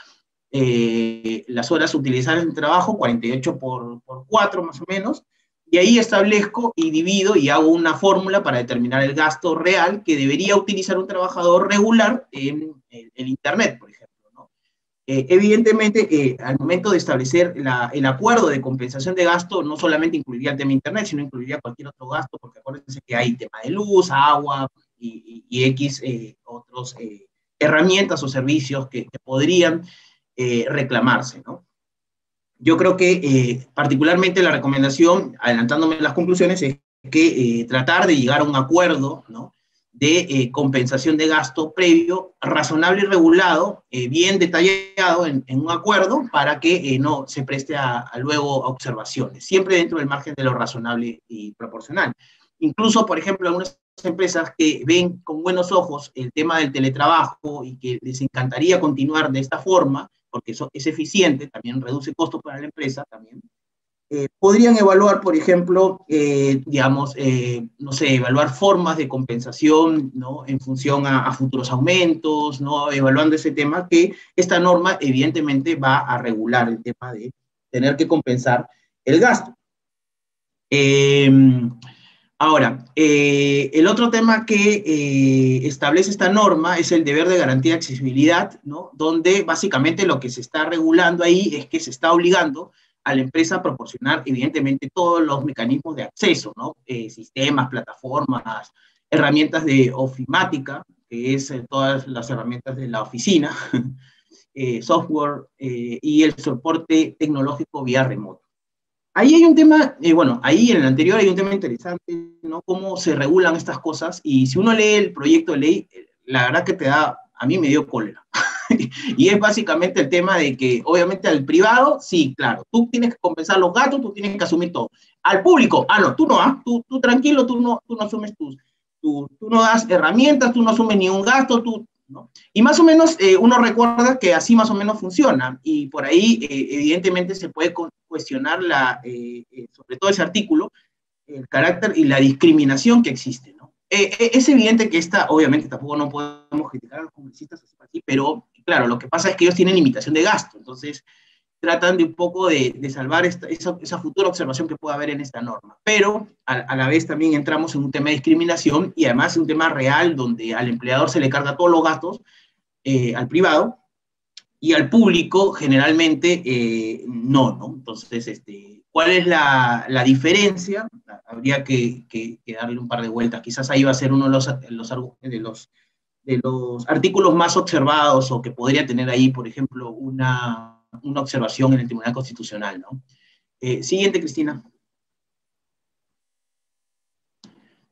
eh, las horas utilizadas en trabajo, 48 por, por 4 más o menos, y ahí establezco y divido y hago una fórmula para determinar el gasto real que debería utilizar un trabajador regular en el Internet, por ejemplo. Eh, evidentemente, eh, al momento de establecer el acuerdo de compensación de gasto, no solamente incluiría el tema Internet, sino incluiría cualquier otro gasto, porque acuérdense que hay tema de luz, agua y, X eh, otras herramientas o servicios que, que podrían reclamarse, ¿no? Yo creo que particularmente la recomendación, adelantándome las conclusiones, es que tratar de llegar a un acuerdo, ¿no? de eh, compensación de gasto previo, razonable y regulado, eh, bien detallado en, un acuerdo para que eh, no se preste a, luego a observaciones, siempre dentro del margen de lo razonable y proporcional. Incluso, por ejemplo, algunas empresas que ven con buenos ojos el tema del teletrabajo y que les encantaría continuar de esta forma, porque eso es eficiente, también reduce costos para la empresa, también eh, podrían evaluar, por ejemplo, eh, digamos, eh, no sé, evaluar formas de compensación, ¿no? En función a, futuros aumentos, ¿no? Evaluando ese tema que esta norma evidentemente va a regular el tema de tener que compensar el gasto. Ahora, el otro tema que establece esta norma es el deber de garantía de accesibilidad, ¿no? Donde básicamente lo que se está regulando ahí es que se está obligando a la empresa proporcionar, evidentemente, todos los mecanismos de acceso, ¿no? Eh, sistemas, plataformas, herramientas de ofimática, que es eh, todas las herramientas de la oficina, eh, software y el soporte tecnológico vía remoto. Ahí hay un tema, bueno, ahí en el anterior hay un tema interesante, ¿no? Cómo se regulan estas cosas y si uno lee el proyecto de ley, la verdad que te da, a mí me dio cólera. y es básicamente el tema de que, obviamente, al privado, sí, claro, tú tienes que compensar los gastos, tú tienes que asumir todo. Al público, ah, no, tú no, ah, tú, tú tranquilo, tú no, tú no asumes tus, tú, tú no das herramientas, tú no asumes ni un gasto, tú, ¿no? Y más o menos eh, uno recuerda que así más o menos funciona, y por ahí, eh, evidentemente, se puede cuestionar, la, eh, sobre todo ese artículo, el carácter y la discriminación que existe, ¿no? es evidente que esta, obviamente, tampoco no podemos criticar a los congresistas pero claro, lo que pasa es que ellos tienen limitación de gasto, entonces tratan de un poco de, salvar esa, futura observación que pueda haber en esta norma. Pero a, la vez también entramos en un tema de discriminación y además un tema real donde al empleador se le carga todos los gastos, eh, al privado, y al público generalmente eh, no, ¿no? Entonces, este, ¿cuál es la, diferencia? Habría que, darle un par de vueltas. Quizás ahí va a ser uno de los, los, de los de los artículos más observados o que podría tener ahí, por ejemplo, una, una observación en el Tribunal Constitucional. ¿no? Eh, siguiente, Cristina.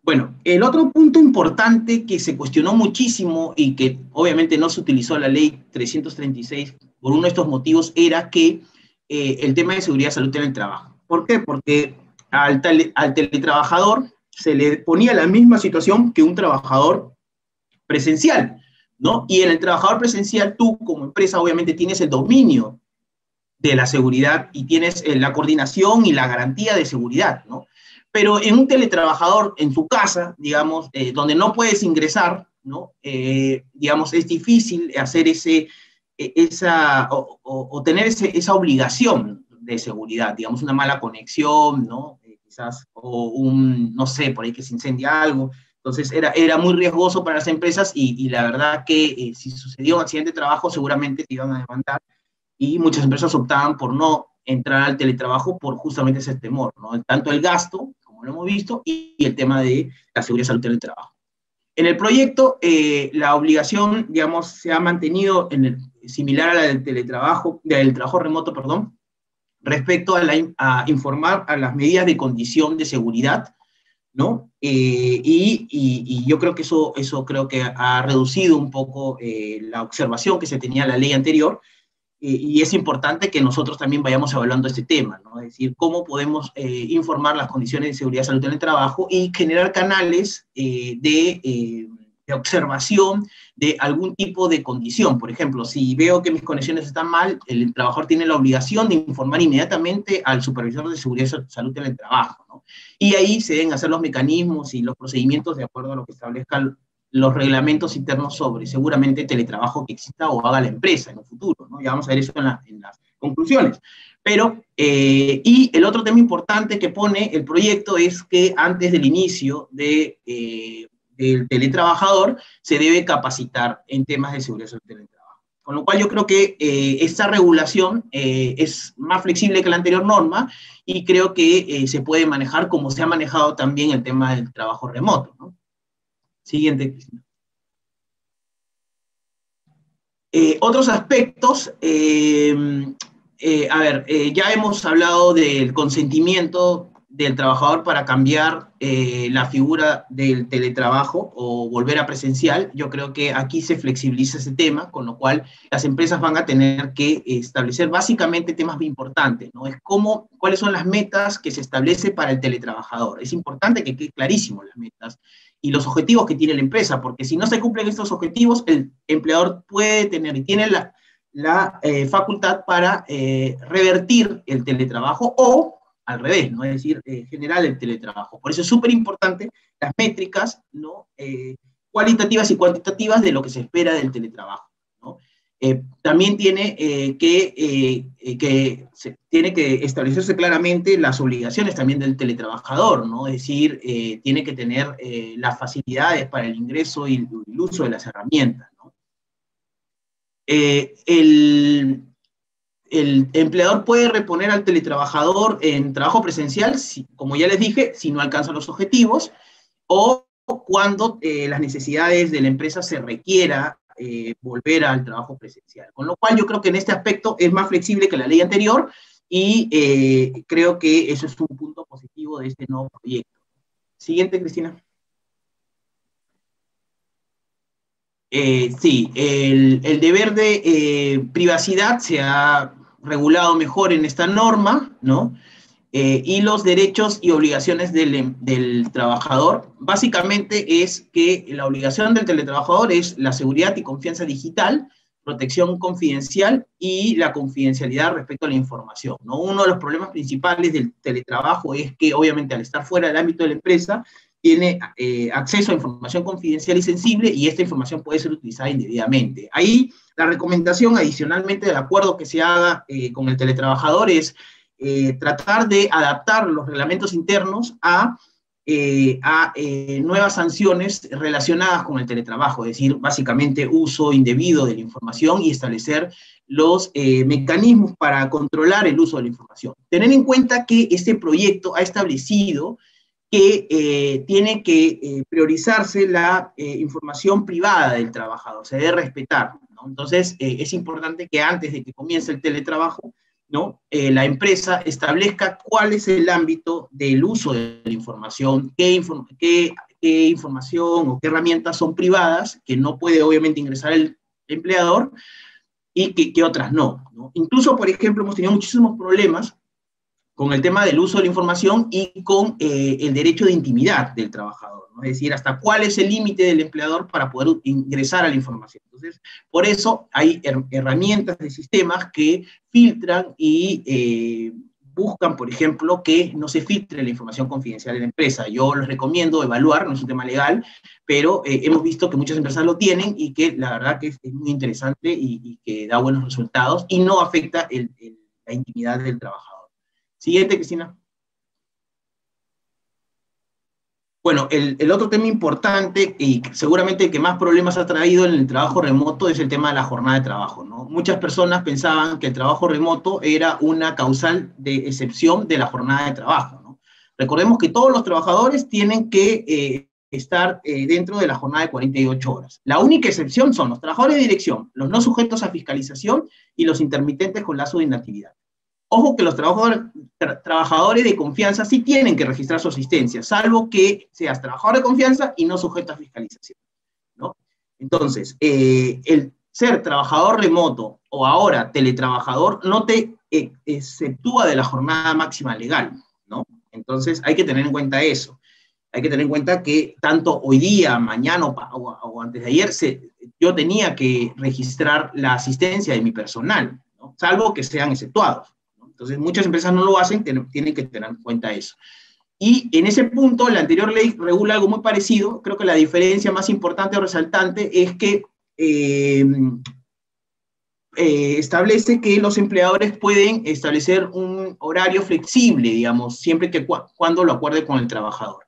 Bueno, el otro punto importante que se cuestionó muchísimo y que obviamente no se utilizó la ley 336 por uno de estos motivos era que eh, el tema de seguridad y salud en el trabajo. ¿Por qué? Porque al, teletrabajador se le ponía la misma situación que un trabajador presencial, ¿no? Y en el trabajador presencial, tú como empresa obviamente tienes el dominio de la seguridad y tienes eh, la coordinación y la garantía de seguridad, ¿no? Pero en un teletrabajador en su casa, digamos, eh, donde no puedes ingresar, ¿no? Eh, digamos, es difícil hacer ese, e, esa, o, tener esa obligación de seguridad, digamos, una mala conexión, ¿no? quizás, o un, no sé, por ahí que se incendia algo. Entonces era, era muy riesgoso para las empresas y, la verdad que si sucedió un accidente de trabajo seguramente te iban a demandar y muchas empresas optaban por no entrar al teletrabajo por justamente ese temor, ¿no? tanto el gasto, como lo hemos visto, y, el tema de la seguridad y salud del trabajo. En el proyecto, eh, la obligación, digamos, se ha mantenido en el, similar a la del teletrabajo, del trabajo remoto, perdón, respecto a, a informar a las medidas de condición de seguridad ¿no? Eh, y, yo creo que eso, eso creo que ha reducido un poco eh, la observación que se tenía en la ley anterior, y es importante que nosotros también vayamos evaluando este tema, ¿no? Es decir, cómo podemos informar las condiciones de seguridad y salud en el trabajo y generar canales de observación de algún tipo de condición. Por ejemplo, si veo que mis conexiones están mal, el trabajador tiene la obligación de informar inmediatamente al supervisor de seguridad y salud en el trabajo. ¿no? Y ahí se deben hacer los mecanismos y los procedimientos de acuerdo a lo que establezcan los reglamentos internos sobre seguramente teletrabajo que exista o haga la empresa en un futuro. ¿no? Ya vamos a ver eso en, en las conclusiones. Pero, eh, y el otro tema importante que pone el proyecto es que antes del inicio de, eh, del teletrabajador se debe capacitar en temas de seguridad del teletrabajo. Con lo cual yo creo que eh, esta regulación es más flexible que la anterior norma y creo que se puede manejar como se ha manejado también el tema del trabajo remoto. ¿no? Siguiente, otros aspectos, eh, a ver, eh, ya hemos hablado del consentimiento del trabajador para cambiar eh, la figura del teletrabajo o volver a presencial. Yo creo que aquí se flexibiliza ese tema, con lo cual las empresas van a tener que establecer básicamente temas importantes, ¿no? Es cómo, cuáles son las metas que se establece para el teletrabajador. Es importante que quede clarísimo las metas y los objetivos que tiene la empresa, porque si no se cumplen estos objetivos, el empleador puede tener y tiene la, eh, facultad para eh, revertir el teletrabajo o al revés, ¿no? es decir, eh, generar el teletrabajo. Por eso es súper importante las métricas ¿no? cualitativas y cuantitativas de lo que se espera del teletrabajo. ¿No? también tiene, que, que tiene que establecerse claramente las obligaciones también del teletrabajador, ¿no? es decir, tiene que tener las facilidades para el ingreso y el uso de las herramientas. Eh, el, empleador puede reponer al teletrabajador en trabajo presencial, como ya les dije, si no alcanza los objetivos, o cuando eh, las necesidades de la empresa se requiera eh, volver al trabajo presencial. Con lo cual yo creo que en este aspecto es más flexible que la ley anterior y creo que eso es un punto positivo de este nuevo proyecto. Siguiente, Cristina. Eh, sí, el, deber de eh, privacidad se ha regulado mejor en esta norma, ¿no? Eh, y los derechos y obligaciones del, del, trabajador, básicamente es que la obligación del teletrabajador es la seguridad y confianza digital, protección confidencial y la confidencialidad respecto a la información. ¿no? Uno de los problemas principales del teletrabajo es que obviamente al estar fuera del ámbito de la empresa, tiene eh, acceso a información confidencial y sensible y esta información puede ser utilizada indebidamente. Ahí la recomendación adicionalmente del acuerdo que se haga eh, con el teletrabajador es eh, tratar de adaptar los reglamentos internos a, a nuevas sanciones relacionadas con el teletrabajo, es decir, básicamente uso indebido de la información y establecer los mecanismos para controlar el uso de la información. Tener en cuenta que este proyecto ha establecido que eh, tiene que eh, priorizarse la eh, información privada del trabajador, se debe respetar. Entonces, es importante que antes de que comience el teletrabajo, ¿no? la empresa establezca cuál es el ámbito del uso de la información, qué, información o qué herramientas son privadas, que no puede obviamente ingresar el empleador, y que, otras no, no. Incluso, por ejemplo, hemos tenido muchísimos problemas con el tema del uso de la información y con eh, el derecho de intimidad del trabajador, es decir, hasta cuál es el límite del empleador para poder ingresar a la información. Entonces, por eso hay herramientas de sistemas que filtran y eh, buscan, por ejemplo, que no se filtre la información confidencial de la empresa. Yo les recomiendo evaluar, no es un tema legal, pero eh, hemos visto que muchas empresas lo tienen y que la verdad que es, muy interesante y, que da buenos resultados y no afecta la intimidad del trabajador. Siguiente, Cristina. Bueno, el, otro tema importante y seguramente el que más problemas ha traído en el trabajo remoto es el tema de la jornada de trabajo. ¿no? Muchas personas pensaban que el trabajo remoto era una causal de excepción de la jornada de trabajo. ¿no? Recordemos que todos los trabajadores tienen que eh, estar eh, dentro de la jornada de 48 horas. La única excepción son los trabajadores de dirección, los no sujetos a fiscalización y los intermitentes con lazo de inactividad. Ojo que los trabajadores, de confianza sí tienen que registrar su asistencia, salvo que seas trabajador de confianza y no sujeto a fiscalización. ¿no? Entonces, eh, el ser trabajador remoto o ahora teletrabajador no te eh, exceptúa de la jornada máxima legal. ¿no? Entonces, hay que tener en cuenta eso. Hay que tener en cuenta que tanto hoy día, mañana o, antes de ayer, yo tenía que registrar la asistencia de mi personal, salvo que sean exceptuados. Entonces, muchas empresas no lo hacen, tienen que tener en cuenta eso. Y en ese punto, la anterior ley regula algo muy parecido. Creo que la diferencia más importante o resaltante es que eh, eh, establece que los empleadores pueden establecer un horario flexible, digamos, siempre que cuando lo acuerde con el trabajador.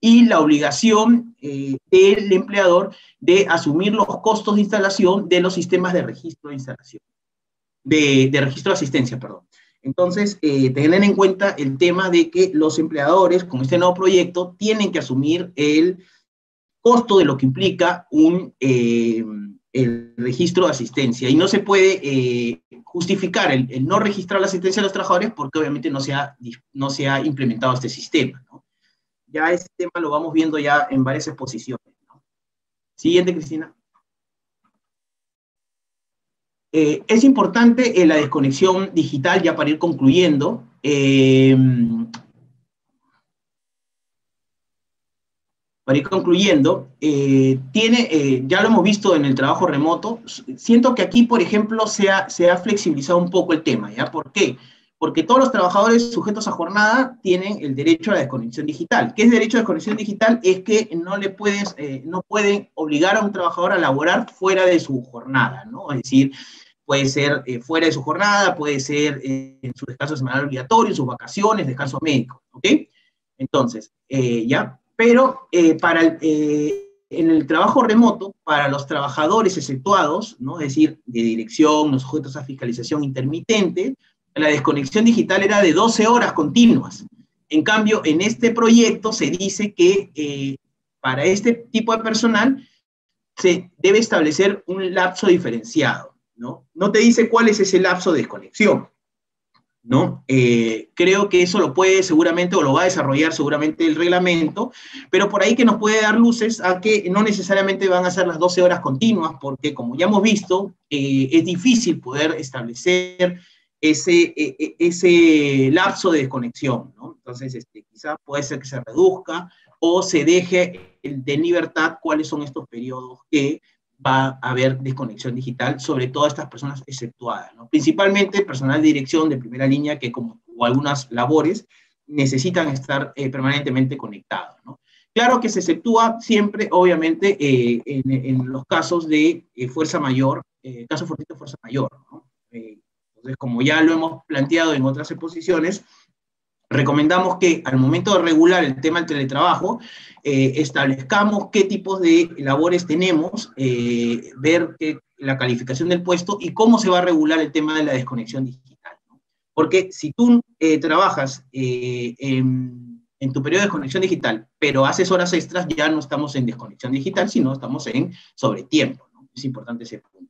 Y la obligación eh, del empleador de asumir los costos de instalación de los sistemas de registro de instalación, de, registro de asistencia, perdón. Entonces, eh, tener en cuenta el tema de que los empleadores, con este nuevo proyecto, tienen que asumir el costo de lo que implica un, el registro de asistencia y no se puede eh, justificar el, no registrar la asistencia de los trabajadores porque obviamente no se ha, no se ha implementado este sistema. Ya este tema lo vamos viendo ya en varias exposiciones. Siguiente, Cristina. Eh, es importante eh, la desconexión digital, ya para ir concluyendo. para ir concluyendo, eh, tiene, eh, ya lo hemos visto en el trabajo remoto, siento que aquí, por ejemplo, se ha, se ha flexibilizado un poco el tema, ¿ya? ¿Por qué? Todos los trabajadores sujetos a jornada tienen el derecho a la desconexión digital. ¿Qué es derecho a desconexión digital? Es que no le puedes, eh, no pueden obligar a un trabajador a laborar fuera de su jornada, ¿no? Es decir, puede ser fuera de su jornada, puede ser en su descanso semanal obligatorio, en sus vacaciones, descanso médico, ¿ok? Entonces, ya, pero eh, para eh, en el trabajo remoto, para los trabajadores exceptuados, ¿no? es decir, de dirección, los sujetos a fiscalización intermitente, la desconexión digital era de 12 horas continuas. En cambio, en este proyecto se dice que eh, para este tipo de personal se debe establecer un lapso diferenciado, ¿no? No te dice cuál es ese lapso de desconexión. ¿no? Eh, creo que eso lo puede seguramente o lo va a desarrollar seguramente el reglamento, pero por ahí que nos puede dar luces a que no necesariamente van a ser las 12 horas continuas, porque como ya hemos visto, eh, es difícil poder establecer ese, e, e, ese lapso de desconexión, ¿no? Entonces, este, quizás puede ser que se reduzca o se deje de libertad cuáles son estos periodos que va a haber desconexión digital, sobre todo estas personas exceptuadas, ¿no? principalmente personal de dirección de primera línea que como o algunas labores necesitan estar eh, permanentemente conectados. ¿no? Claro que se exceptúa siempre, obviamente, eh, en, en, los casos de eh, fuerza mayor, caso fortuito fuerza mayor. ¿no? Entonces, como ya lo hemos planteado en otras exposiciones, recomendamos que al momento de regular el tema del teletrabajo, eh, establezcamos qué tipos de labores tenemos, eh, ver la calificación del puesto y cómo se va a regular el tema de la desconexión digital. Porque si tú eh, trabajas en, tu periodo de desconexión digital, pero haces horas extras, ya no estamos en desconexión digital, sino estamos en sobretiempo. ¿no? Es importante ese punto.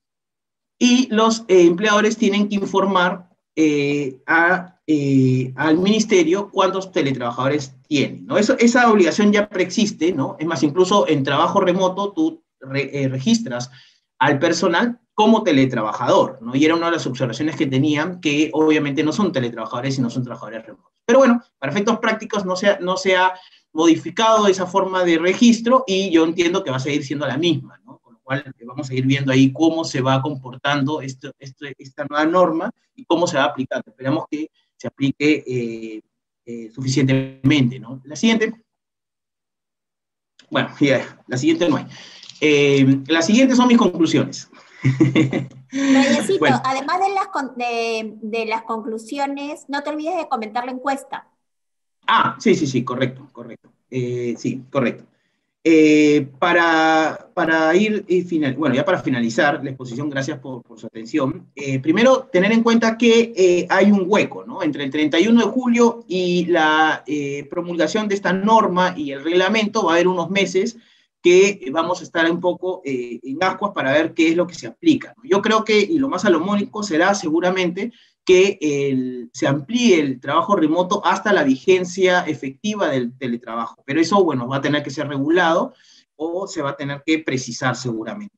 Y los empleadores tienen que informar a eh, al ministerio cuántos teletrabajadores tiene. ¿no? Eso, esa obligación ya preexiste, ¿no? Es más, incluso en trabajo remoto tú eh, registras al personal como teletrabajador. Y era una de las observaciones que tenían, que obviamente no son teletrabajadores, sino son trabajadores remotos. Pero bueno, para efectos prácticos no se, no se ha modificado esa forma de registro y yo entiendo que va a seguir siendo la misma, cual vamos a ir viendo ahí cómo se va comportando esto, esta nueva norma y cómo se va aplicando. Esperamos que se aplique eh, eh, suficientemente, ¿no? La siguiente. Bueno, ya, la siguiente no hay. Eh, las siguientes son mis conclusiones. además de las, de, de las conclusiones, no te olvides de comentar la encuesta. Ah, sí, sí, sí, correcto, correcto. sí, correcto. Eh, para, para, ir, y final, bueno, ya para finalizar la exposición, gracias por, por su atención. Eh, primero, tener en cuenta que eh, hay un hueco, ¿no? Entre el 31 de julio y la promulgación de esta norma y el reglamento va a haber unos meses que vamos a estar un poco en ascuas para ver qué es lo que se aplica. Yo creo que, y lo más salomónico será seguramente que se amplíe el trabajo remoto hasta la vigencia efectiva del teletrabajo. Pero eso, bueno, va a tener que ser regulado o se va a tener que precisar seguramente.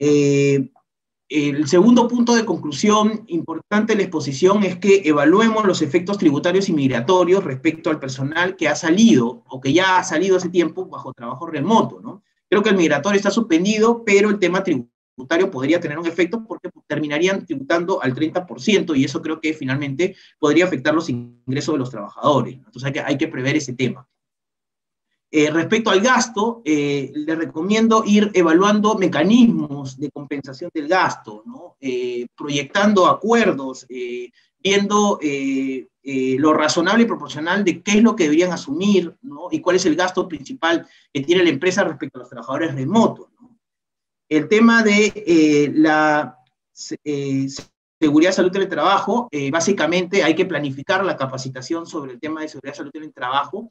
Eh, el segundo punto de conclusión importante de la exposición es que evaluemos los efectos tributarios y migratorios respecto al personal que ha salido o que ya ha salido hace tiempo bajo trabajo remoto. Creo que el migratorio está suspendido, pero el tema tributario podría tener un efecto porque terminarían tributando al 30% y eso creo que finalmente podría afectar los ingresos de los trabajadores. Entonces hay que, prever ese tema. Eh, respecto al gasto, eh, le recomiendo ir evaluando mecanismos de compensación del gasto, ¿no? Eh, proyectando acuerdos, viendo lo razonable y proporcional de qué es lo que deberían asumir ¿no? y cuál es el gasto principal que tiene la empresa respecto a los trabajadores remotos. El tema de la seguridad, salud en el trabajo, básicamente hay que planificar la capacitación sobre el tema de seguridad, salud en el trabajo.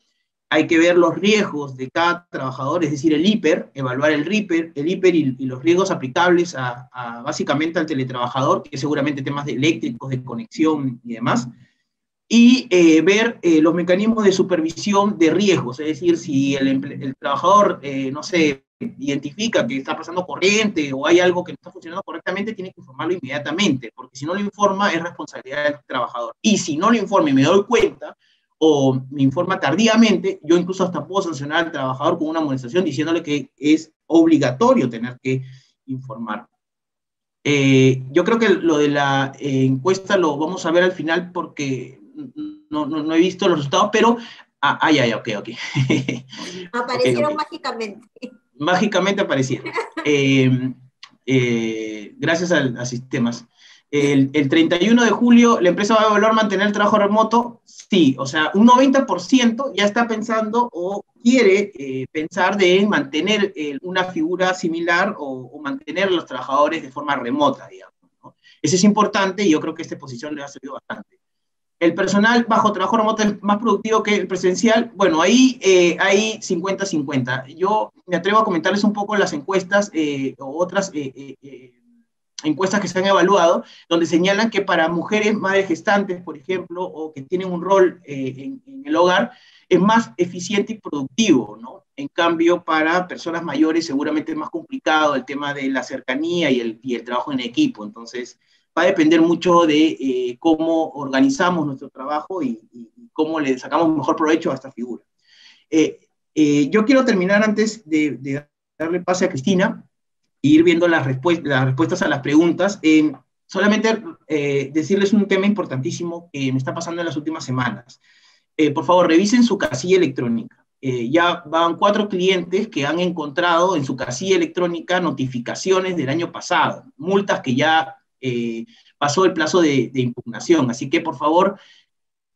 Hay que ver los riesgos de cada trabajador, es decir, el hiper, evaluar el RIPER, el hiper y, los riesgos aplicables a, básicamente al teletrabajador, que seguramente temas de eléctricos, de conexión y demás, y eh, ver eh, los mecanismos de supervisión de riesgos, es decir, si el, trabajador, eh, no sé, identifica que está pasando corriente o hay algo que no está funcionando correctamente, tiene que informarlo inmediatamente, porque si no lo informa es responsabilidad del trabajador. Y si no lo informa y me doy cuenta, o me informa tardíamente, yo incluso hasta puedo sancionar al trabajador con una amonestación diciéndole que es obligatorio tener que informar. Eh, yo creo que lo de la eh, encuesta lo vamos a ver al final porque no, no, he visto los resultados, pero... Ah, ah ya, ok, ok. Aparecieron mágicamente. Mágicamente aparecieron. Eh, gracias a, a sistemas. El, 31 de julio, ¿la empresa va a evaluar mantener el trabajo remoto? Sí, o sea, un 90% ya está pensando o quiere eh, pensar de mantener eh, una figura similar o, mantener a los trabajadores de forma remota, digamos. Eso es importante y yo creo que esta posición le ha servido bastante. El personal bajo trabajo remoto es más productivo que el presencial. Bueno, ahí eh, hay 50-50. Yo me atrevo a comentarles un poco las encuestas o otras encuestas que se han evaluado, donde señalan que para mujeres madres gestantes, por ejemplo, o que tienen un rol eh, en, el hogar, es más eficiente y productivo, ¿no? En cambio, para personas mayores seguramente es más complicado el tema de la cercanía y el, y el trabajo en equipo. Entonces, va a depender mucho de eh, cómo organizamos nuestro trabajo y, cómo le sacamos mejor provecho a esta figura. Eh, yo quiero terminar antes de, de darle pase a Cristina, ir viendo las, las respuestas a las preguntas. Eh, solamente eh, decirles un tema importantísimo que me está pasando en las últimas semanas. Eh, por favor, revisen su casilla electrónica. ya van cuatro clientes que han encontrado en su casilla electrónica notificaciones del año pasado, multas que ya pasó el plazo de, impugnación. Así que, por favor,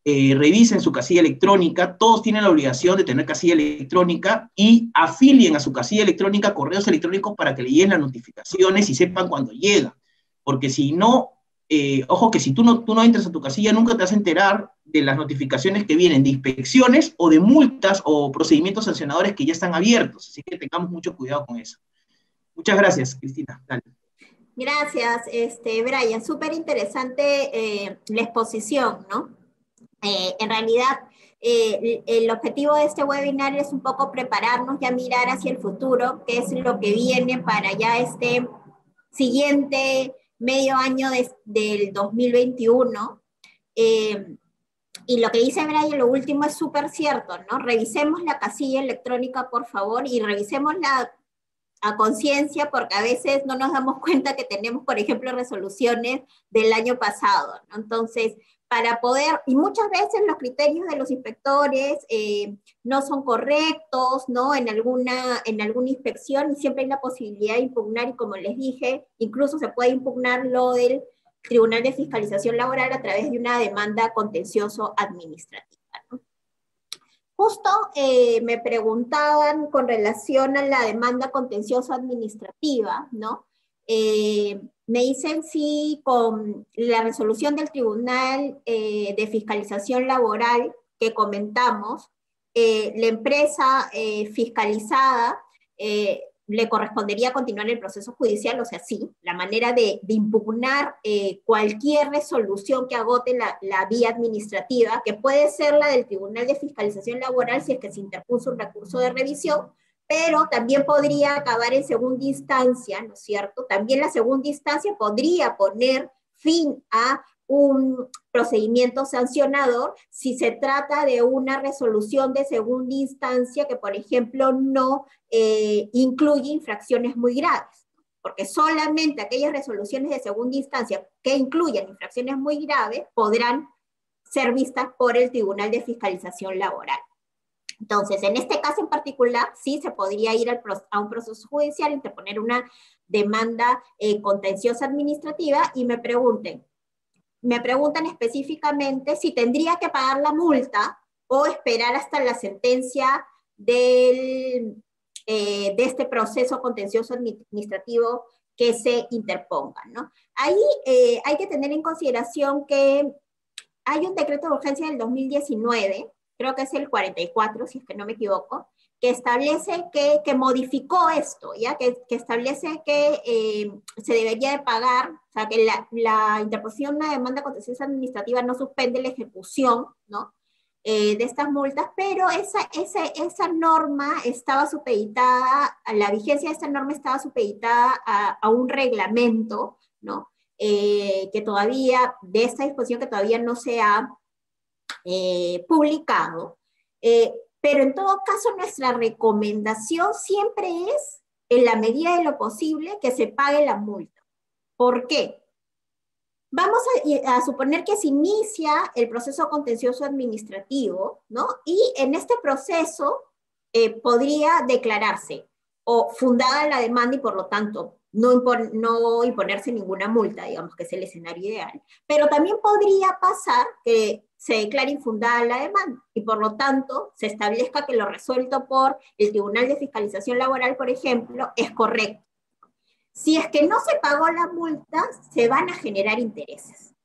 eh, revisen su casilla electrónica, todos tienen la obligación de tener casilla electrónica y afilien a su casilla electrónica correos electrónicos para que le lleguen las notificaciones y sepan cuándo llega. Porque si no, eh, ojo que si tú no, tú no entras a tu casilla, nunca te vas a enterar de las notificaciones que vienen de inspecciones o de multas o procedimientos sancionadores que ya están abiertos. Así que tengamos mucho cuidado con eso. Muchas gracias, Cristina. Gracias, este, Brian. Súper interesante eh, la exposición, ¿no? Eh, en realidad, eh, el objetivo de este webinar es un poco prepararnos y a mirar hacia el futuro, qué es lo que viene para ya este siguiente medio año del 2021. Eh, y lo que dice Brian, lo último es súper cierto, ¿no? Revisemos la casilla electrónica, por favor, y revisemos la a conciencia porque a veces no nos damos cuenta que tenemos, por ejemplo, resoluciones del año pasado, ¿no? Entonces, para poder, y muchas veces los criterios de los inspectores eh, no son correctos, ¿no? En alguna, en alguna inspección y siempre hay la posibilidad de impugnar y como les dije, incluso se puede impugnar lo del Tribunal de Fiscalización Laboral a través de una demanda contencioso administrativa. Justo eh, me preguntaban con relación a la demanda contencioso administrativa, ¿no? Eh, me dicen si con la resolución del Tribunal eh, de Fiscalización Laboral que comentamos, la empresa fiscalizada le correspondería continuar el proceso judicial, o sea, sí, la manera de, impugnar cualquier resolución que agote la, la, vía administrativa, que puede ser la del Tribunal de Fiscalización Laboral si es que se interpuso un recurso de revisión, pero también podría acabar en segunda instancia, ¿no es cierto? También la segunda instancia podría poner fin a un procedimiento sancionador si se trata de una resolución de segunda instancia que, por ejemplo, no eh, incluye infracciones muy graves, porque solamente aquellas resoluciones de segunda instancia que incluyan infracciones muy graves podrán ser vistas por el Tribunal de Fiscalización Laboral. Entonces, en este caso en particular, sí se podría ir a un proceso judicial, interponer una demanda eh, contenciosa administrativa y me pregunten, me preguntan específicamente si tendría que pagar la multa o esperar hasta la sentencia eh, de este proceso contencioso administrativo que se interponga. ¿no? Ahí eh, hay que tener en consideración que hay un decreto de urgencia del 2019 creo que es el 44, si es que no me equivoco, que establece que, que modificó esto, ¿ya? Que, que establece que eh, se debería de pagar, o sea, que la, la interposición de una demanda contenciosa administrativa no suspende la ejecución, ¿no? Eh, de estas multas, pero esa, esa, esa norma estaba supeditada, la vigencia de esta norma estaba supeditada a, a un reglamento, ¿no? Eh, que todavía, de esta disposición que todavía no se ha eh, publicado. Pero en todo caso, nuestra recomendación siempre es, en la medida de lo posible, que se pague la multa. ¿Por qué? Vamos a, suponer que se inicia el proceso contencioso administrativo, ¿no? Y en este proceso eh, podría declararse o fundada la demanda y por lo tanto no, no imponerse ninguna multa, digamos que es el escenario ideal. Pero también podría pasar que se declara infundada la demanda y por lo tanto se establezca que lo resuelto por el Tribunal de Fiscalización Laboral, por ejemplo, es correcto. Si es que no se pagó la multa, se van a generar intereses.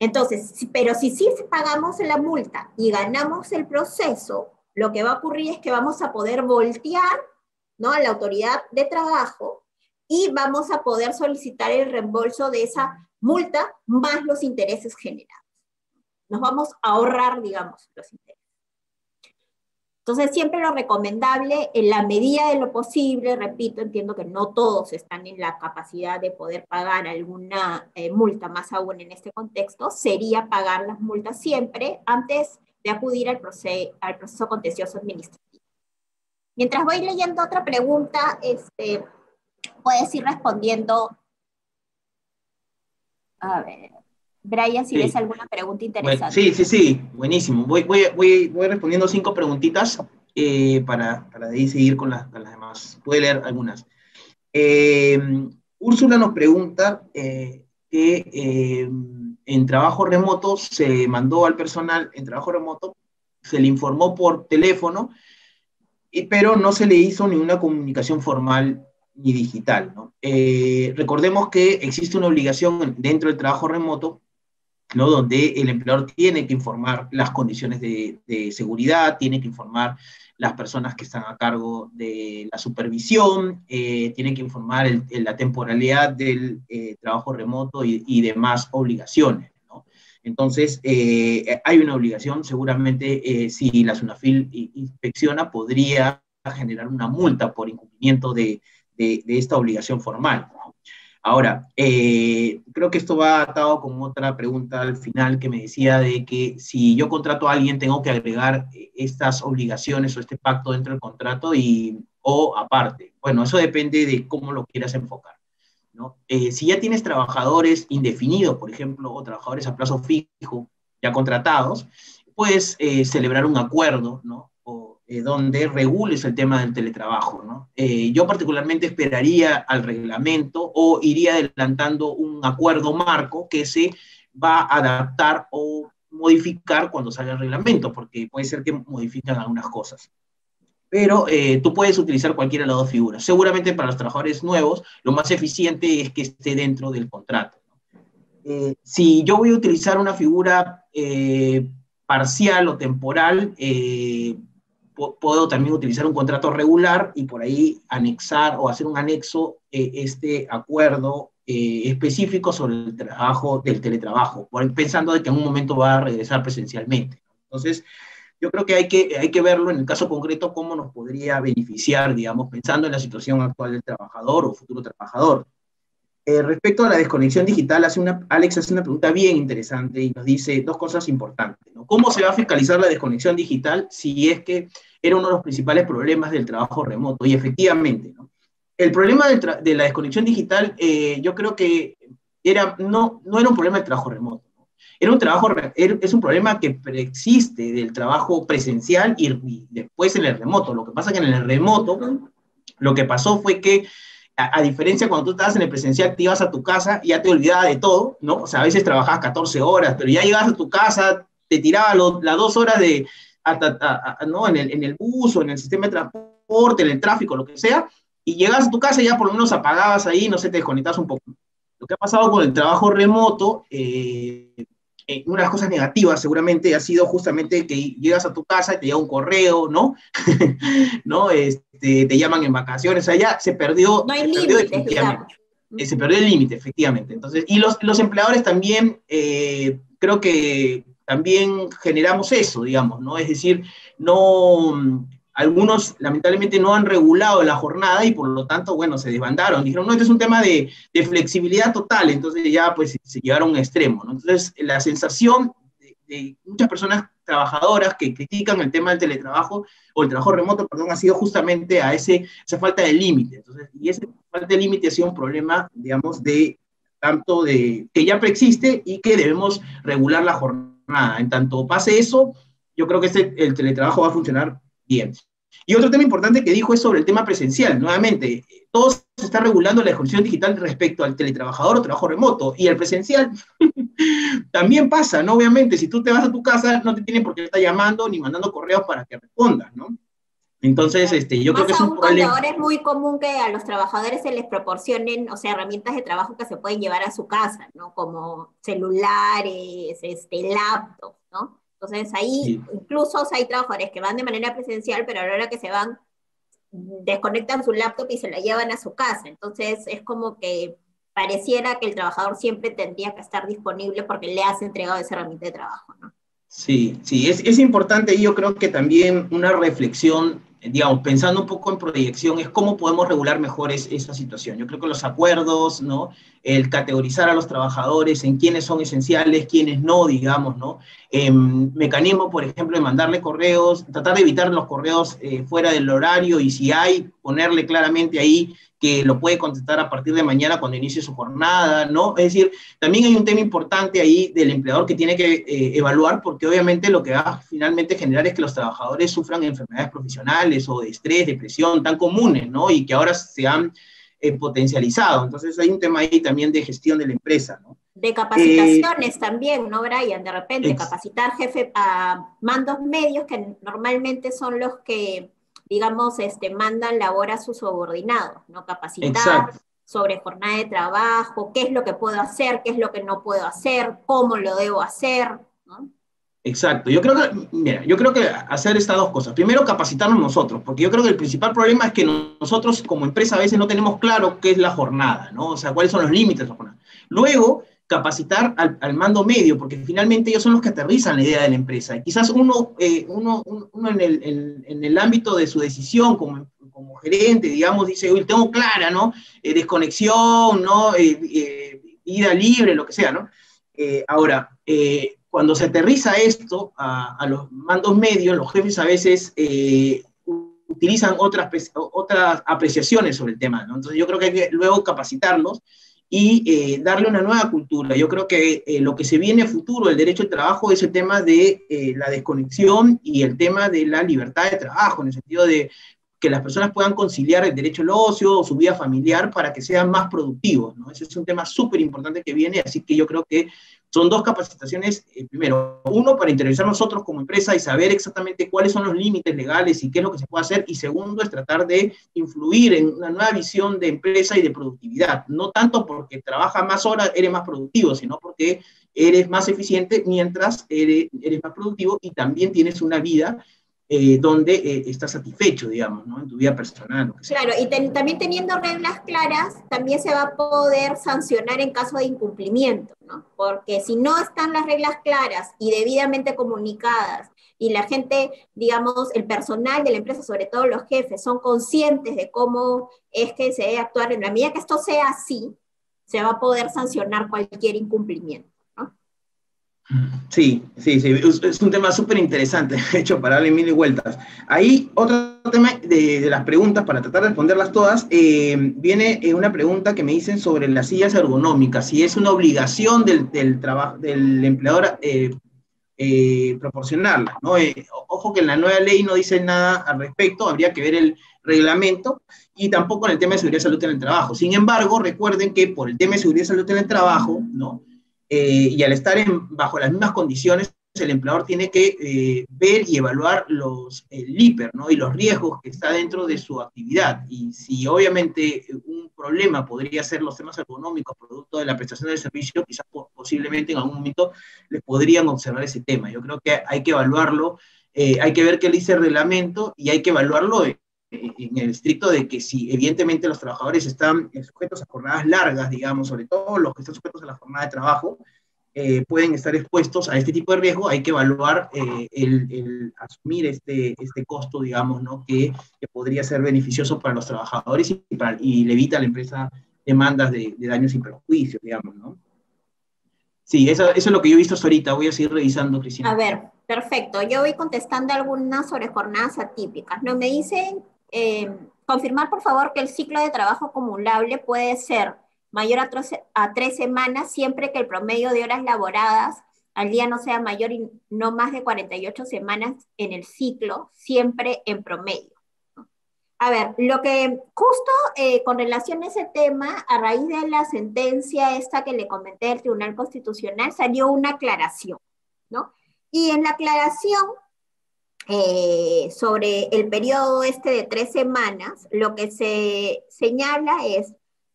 Entonces, pero si sí pagamos la multa y ganamos el proceso, lo que va a ocurrir es que vamos a poder voltear ¿no? a la autoridad de trabajo y vamos a poder solicitar el reembolso de esa multa más los intereses generados nos vamos a ahorrar, digamos, los intereses. Entonces, siempre lo recomendable, en la medida de lo posible, repito, entiendo que no todos están en la capacidad de poder pagar alguna eh, multa, más aún en este contexto, sería pagar las multas siempre antes de acudir al, proceso, al contencioso administrativo. Mientras voy leyendo otra pregunta, este, puedes ir respondiendo. A ver. Brian, si ves alguna pregunta interesante. sí, sí, sí, buenísimo. Voy, voy, voy, voy respondiendo cinco preguntitas eh, para, para de ahí seguir con, las, demás. Puede leer algunas. Eh, Úrsula nos pregunta eh, que en trabajo remoto se mandó al personal en trabajo remoto, se le informó por teléfono, pero no se le hizo ninguna comunicación formal ni digital. ¿no? recordemos que existe una obligación dentro del trabajo remoto ¿no? donde el empleador tiene que informar las condiciones de, seguridad, tiene que informar las personas que están a cargo de la supervisión, eh, tiene que informar la temporalidad del eh, trabajo remoto y, demás obligaciones. Entonces, eh, hay una obligación, seguramente si la SUNAFIL inspecciona, podría generar una multa por incumplimiento de, de esta obligación formal. Ahora, eh, creo que esto va atado con otra pregunta al final que me decía de que si yo contrato a alguien tengo que agregar eh, estas obligaciones o este pacto dentro del contrato y, o aparte. Bueno, eso depende de cómo lo quieras enfocar. ¿no? Eh, si ya tienes trabajadores indefinidos, por ejemplo, o trabajadores a plazo fijo ya contratados, puedes celebrar un acuerdo, ¿no? Eh, donde regules el tema del teletrabajo. ¿no? Eh, yo particularmente esperaría al reglamento o iría adelantando un acuerdo marco que se va a adaptar o modificar cuando salga el reglamento, porque puede ser que modifican algunas cosas. Pero eh, tú puedes utilizar cualquiera de las dos figuras. Seguramente para los trabajadores nuevos, lo más eficiente es que esté dentro del contrato. si yo voy a utilizar una figura parcial o temporal, puedo también utilizar un contrato regular y por ahí anexar o hacer un anexo eh, este acuerdo eh, específico sobre el trabajo del teletrabajo, pensando de que en un momento va a regresar presencialmente. Entonces, yo creo que hay, que hay que verlo en el caso concreto cómo nos podría beneficiar, digamos, pensando en la situación actual del trabajador o futuro trabajador. Eh, respecto a la desconexión digital, hace una, Alex hace una pregunta bien interesante y nos dice dos cosas importantes. ¿Cómo se va a fiscalizar la desconexión digital si es que era uno de los principales problemas del trabajo remoto? Y efectivamente, ¿no? el problema de, la desconexión digital, eh, yo creo que era, no, no era un problema del trabajo remoto. Era un trabajo, es un problema que preexiste del trabajo presencial y, y, después en el remoto. Lo que pasa es que en el remoto, lo que pasó fue que a, diferencia cuando tú estabas en el presencial, te ibas a tu casa y ya te olvidabas de todo, ¿no? O sea, a veces trabajabas 14 horas, pero ya llegabas a tu casa, te tirabas las dos horas de, ¿no? En el, en el bus o en el sistema de transporte, en el tráfico, lo que sea, y llegas a tu casa y ya por lo menos apagabas ahí, no sé, te desconectas un poco. Lo que ha pasado con el trabajo remoto, eh, eh, una de las cosas negativas seguramente ha sido justamente que llegas a tu casa y te llega un correo, ¿no? ¿No? Este, te llaman en vacaciones, allá se perdió. No hay límite, eh, Se perdió el límite, efectivamente. Entonces, y los, los empleadores también, eh, creo que también generamos eso, digamos, ¿no? Es decir, no, algunos lamentablemente no han regulado la jornada y por lo tanto, bueno, se desbandaron. Dijeron, no, este es un tema de, de flexibilidad total, entonces ya pues se llevaron a un extremo. ¿no? Entonces, la sensación de, muchas personas trabajadoras que critican el tema del teletrabajo o el trabajo remoto, perdón, ha sido justamente a ese, esa falta de límite. Entonces, y esa falta de límite ha sido un problema, digamos, de tanto de que ya preexiste y que debemos regular la jornada. En tanto pase eso, yo creo que este, el teletrabajo va a funcionar bien. Y otro tema importante que dijo es sobre el tema presencial. Nuevamente, todo se está regulando la ejecución digital respecto al teletrabajador o trabajo remoto. Y el presencial también pasa, ¿no? Obviamente, si tú te vas a tu casa, no te tienen por qué estar llamando ni mandando correos para que respondas, ¿no? Entonces, este, yo creo que es un problema. Ahora es muy común que a los trabajadores se les proporcionen, o sea, herramientas de trabajo que se pueden llevar a su casa, ¿no? Como celulares, este, laptops, ¿no? Entonces ahí incluso hay trabajadores que van de manera presencial, pero a la hora que se van, desconectan su laptop y se la llevan a su casa. Entonces es como que pareciera que el trabajador siempre tendría que estar disponible porque le has entregado esa herramienta de trabajo, ¿no? Sí, sí, es, es importante y yo creo que también una reflexión digamos, pensando un poco en proyección, es cómo podemos regular mejor esa situación. Yo creo que los acuerdos, ¿no? El categorizar a los trabajadores en quiénes son esenciales, quiénes no, digamos, ¿no? Eh, mecanismo, por ejemplo, de mandarle correos, tratar de evitar los correos eh, fuera del horario y si hay, ponerle claramente ahí que lo puede contestar a partir de mañana cuando inicie su jornada, ¿no? Es decir, también hay un tema importante ahí del empleador que tiene que eh, evaluar, porque obviamente lo que va a finalmente generar es que los trabajadores sufran enfermedades profesionales o de estrés, depresión, tan comunes, ¿no? Y que ahora se han eh, potencializado. Entonces hay un tema ahí también de gestión de la empresa, ¿no? De capacitaciones también, ¿no, Brian? De repente, capacitar jefe a mandos medios que normalmente son los que digamos, este, mandan labor a sus subordinados, ¿no? Capacitar sobre jornada de trabajo, qué es lo que puedo hacer, qué es lo que no puedo hacer, cómo lo debo hacer, ¿no? Exacto. Yo creo que, mira, yo creo que hacer estas dos cosas. Primero, capacitarnos nosotros, porque yo creo que el principal problema es que nosotros como empresa a veces no tenemos claro qué es la jornada, ¿no? O sea, cuáles son los límites de la jornada. Luego, capacitar al, mando medio, porque finalmente ellos son los que aterrizan la idea de la empresa. Y quizás uno, eh, uno, uno en, el, en, el, ámbito de su decisión como, como gerente, digamos, dice, uy, tengo clara, ¿no? Eh, desconexión, ¿no? Eh, ida libre, lo que sea, ¿no? ahora, cuando se aterriza esto a, a, los mandos medios, los jefes a veces utilizan otras, otras apreciaciones sobre el tema, ¿no? Entonces yo creo que hay que luego capacitarlos y eh, darle una nueva cultura. Yo creo que eh, lo que se viene a futuro del derecho al trabajo es el tema de eh, la desconexión y el tema de la libertad de trabajo, en el sentido de que las personas puedan conciliar el derecho al ocio o su vida familiar para que sean más productivos. ¿no? Ese es un tema súper importante que viene, así que yo creo que son dos capacitaciones, eh, primero, uno, para interesar nosotros como empresa y saber exactamente cuáles son los límites legales y qué es lo que se puede hacer, y segundo, es tratar de influir en una nueva visión de empresa y de productividad, no tanto porque trabajas más horas, eres más productivo, sino porque eres más eficiente mientras eres, eres más productivo y también tienes una vida eh, donde eh, estás satisfecho, digamos, ¿no? En tu vida personal. Claro, y también teniendo reglas claras, también se va a poder sancionar en caso de incumplimiento, ¿no? Porque si no están las reglas claras y debidamente comunicadas, y la gente, digamos, el personal de la empresa, sobre todo los jefes, son conscientes de cómo es que se debe actuar, en la medida que esto sea así, se va a poder sancionar cualquier incumplimiento. Sí, sí, sí, es un tema súper interesante, hecho para darle mil vueltas. Ahí otro tema de, las preguntas, para tratar de responderlas todas, eh, viene eh, una pregunta que me dicen sobre las sillas ergonómicas, si es una obligación del, del, del empleador eh, proporcionarla. ¿no? ojo que en la nueva ley no dice nada al respecto, habría que ver el reglamento y tampoco en el tema de seguridad y salud en el trabajo. Sin embargo, recuerden que por el tema de seguridad y salud en el trabajo, ¿no? Eh, y al estar en, bajo las mismas condiciones, el empleador tiene que eh, ver y evaluar los, el LIPER ¿no? y los riesgos que está dentro de su actividad. Y si obviamente un problema podría ser los temas económicos producto de la prestación del servicio, quizás posiblemente en algún momento les podrían observar ese tema. Yo creo que hay que evaluarlo, eh, hay que ver qué dice el reglamento y hay que evaluarlo en el estricto de que si evidentemente los trabajadores están sujetos a jornadas largas, digamos, sobre todo los que están sujetos a la jornada de trabajo, eh, pueden estar expuestos a este tipo de riesgo, hay que evaluar eh, el, asumir este, este costo, digamos, ¿no? que, que, podría ser beneficioso para los trabajadores y, y le evita a la empresa demandas de, de, daños y perjuicios, digamos, ¿no? Sí, eso, eso, es lo que yo he visto hasta ahorita. Voy a seguir revisando, Cristina. A ver, perfecto. Yo voy contestando algunas sobre jornadas atípicas. ¿no? Me dicen eh, confirmar, por favor, que el ciclo de trabajo acumulable puede ser mayor a, a tres semanas siempre que el promedio de horas laboradas al día no sea mayor y no más de 48 semanas en el ciclo, siempre en promedio. A ver, lo que justo eh, con relación a ese tema, a raíz de la sentencia esta que le comenté del Tribunal Constitucional, salió una aclaración, ¿no? Y en la aclaración eh, sobre el periodo este de tres semanas, lo que se señala es,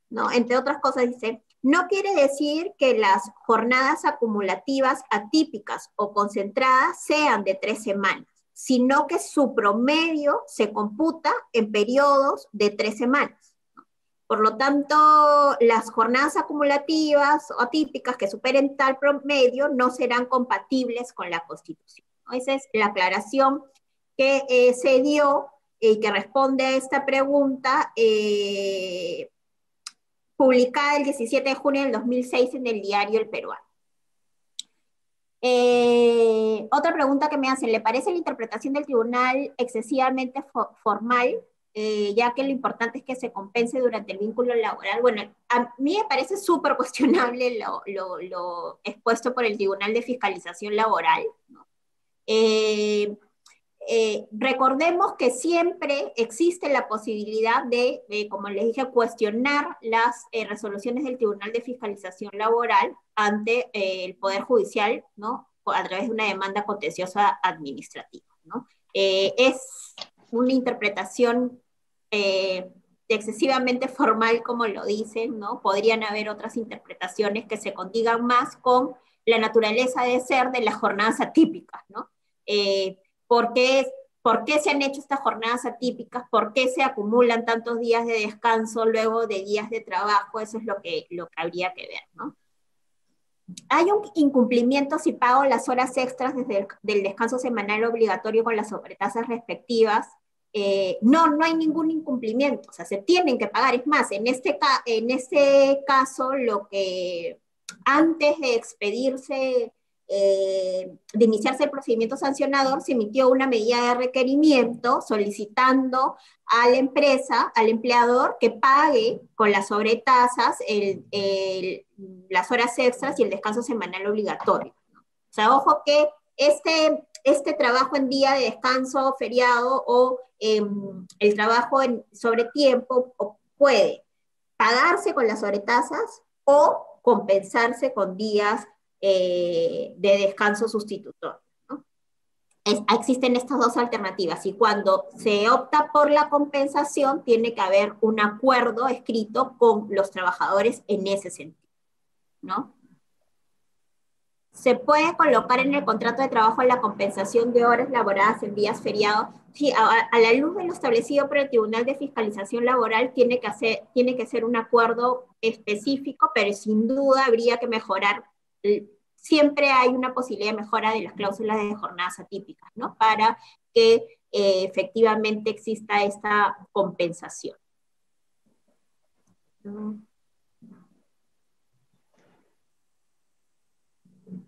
¿no? entre otras cosas, dice, no quiere decir que las jornadas acumulativas atípicas o concentradas sean de tres semanas, sino que su promedio se computa en periodos de tres semanas. Por lo tanto, las jornadas acumulativas o atípicas que superen tal promedio no serán compatibles con la Constitución. Esa es la aclaración que eh, se dio y que responde a esta pregunta, eh, publicada el 17 de junio del 2006 en el diario El Peruano. Eh, otra pregunta que me hacen, ¿le parece la interpretación del tribunal excesivamente formal, ya que lo importante es que se compense durante el vínculo laboral? Bueno, a mí me parece súper cuestionable lo, lo, expuesto por el Tribunal de Fiscalización Laboral. ¿no? Eh, recordemos que siempre existe la posibilidad de, como les dije, cuestionar las eh, resoluciones del Tribunal de Fiscalización Laboral ante eh, el Poder Judicial, ¿no? A través de una demanda contenciosa administrativa, ¿no? es una interpretación excesivamente formal, como lo dicen, ¿no? Podrían haber otras interpretaciones que se condigan más con la naturaleza de ser de las jornadas atípicas, ¿no? ¿Por qué, ¿Por qué se han hecho estas jornadas atípicas? ¿Por qué se acumulan tantos días de descanso luego de días de trabajo? Eso es lo que, lo que habría que ver, ¿no? Hay un incumplimiento si pago las horas extras desde el del descanso semanal obligatorio con las sobretasas respectivas. Eh, no, no hay ningún incumplimiento, o sea, se tienen que pagar. Es más, en este, en este caso, lo que antes de expedirse eh, de iniciarse el procedimiento sancionador, se emitió una medida de requerimiento solicitando a la empresa, al empleador, que pague con las sobretasas las horas extras y el descanso semanal obligatorio. O sea, ojo que este, este trabajo en día de descanso, feriado o em, el trabajo en, sobre tiempo puede pagarse con las sobretasas o compensarse con días eh, de descanso sustitutorio. existen estas dos alternativas y cuando se opta por la compensación tiene que haber un acuerdo escrito con los trabajadores en ese sentido. ¿no? ¿Se puede colocar en el contrato de trabajo la compensación de horas laboradas en días feriados? Sí, a, la luz de lo establecido por el Tribunal de Fiscalización Laboral tiene que, hacer, tiene que ser un acuerdo específico, pero sin duda habría que mejorar siempre hay una posibilidad de mejora de las cláusulas de jornadas atípicas, ¿no? Para que eh, efectivamente exista esta compensación.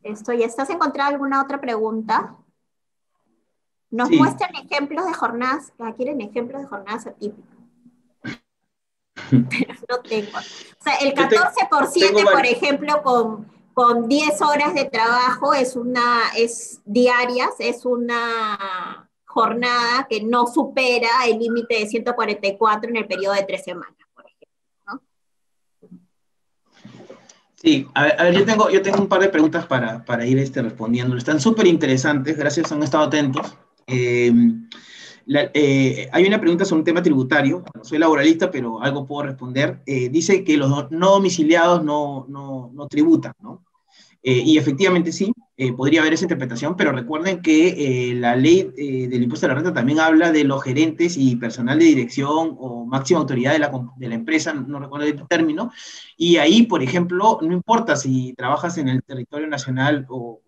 Esto, ¿ya estás encontrando alguna otra pregunta? Nos muestran ejemplos de jornadas, ah, quieren ejemplos de jornadas atípicas. Pero no tengo. O sea, el 14 por 7, por ejemplo, con, con 10 horas de trabajo es una, es diarias, es una jornada que no supera el límite de 144 en el periodo de tres semanas, por ejemplo. Sí, a ver, yo, tengo, yo tengo un par de preguntas para, para ir este, respondiendo. Están súper interesantes, gracias, han estado atentos. Eh, hay una pregunta sobre un tema tributario, soy laboralista, pero algo puedo responder. Eh, dice que los no domiciliados no, no, no tributan, ¿no? Eh, y efectivamente sí, podría haber esa interpretación, pero recuerden que la ley del impuesto a la renta también habla de los gerentes y personal de dirección o máxima autoridad de la, de la empresa, no recuerdo el término, y ahí, por ejemplo, no importa si trabajas en el territorio nacional o,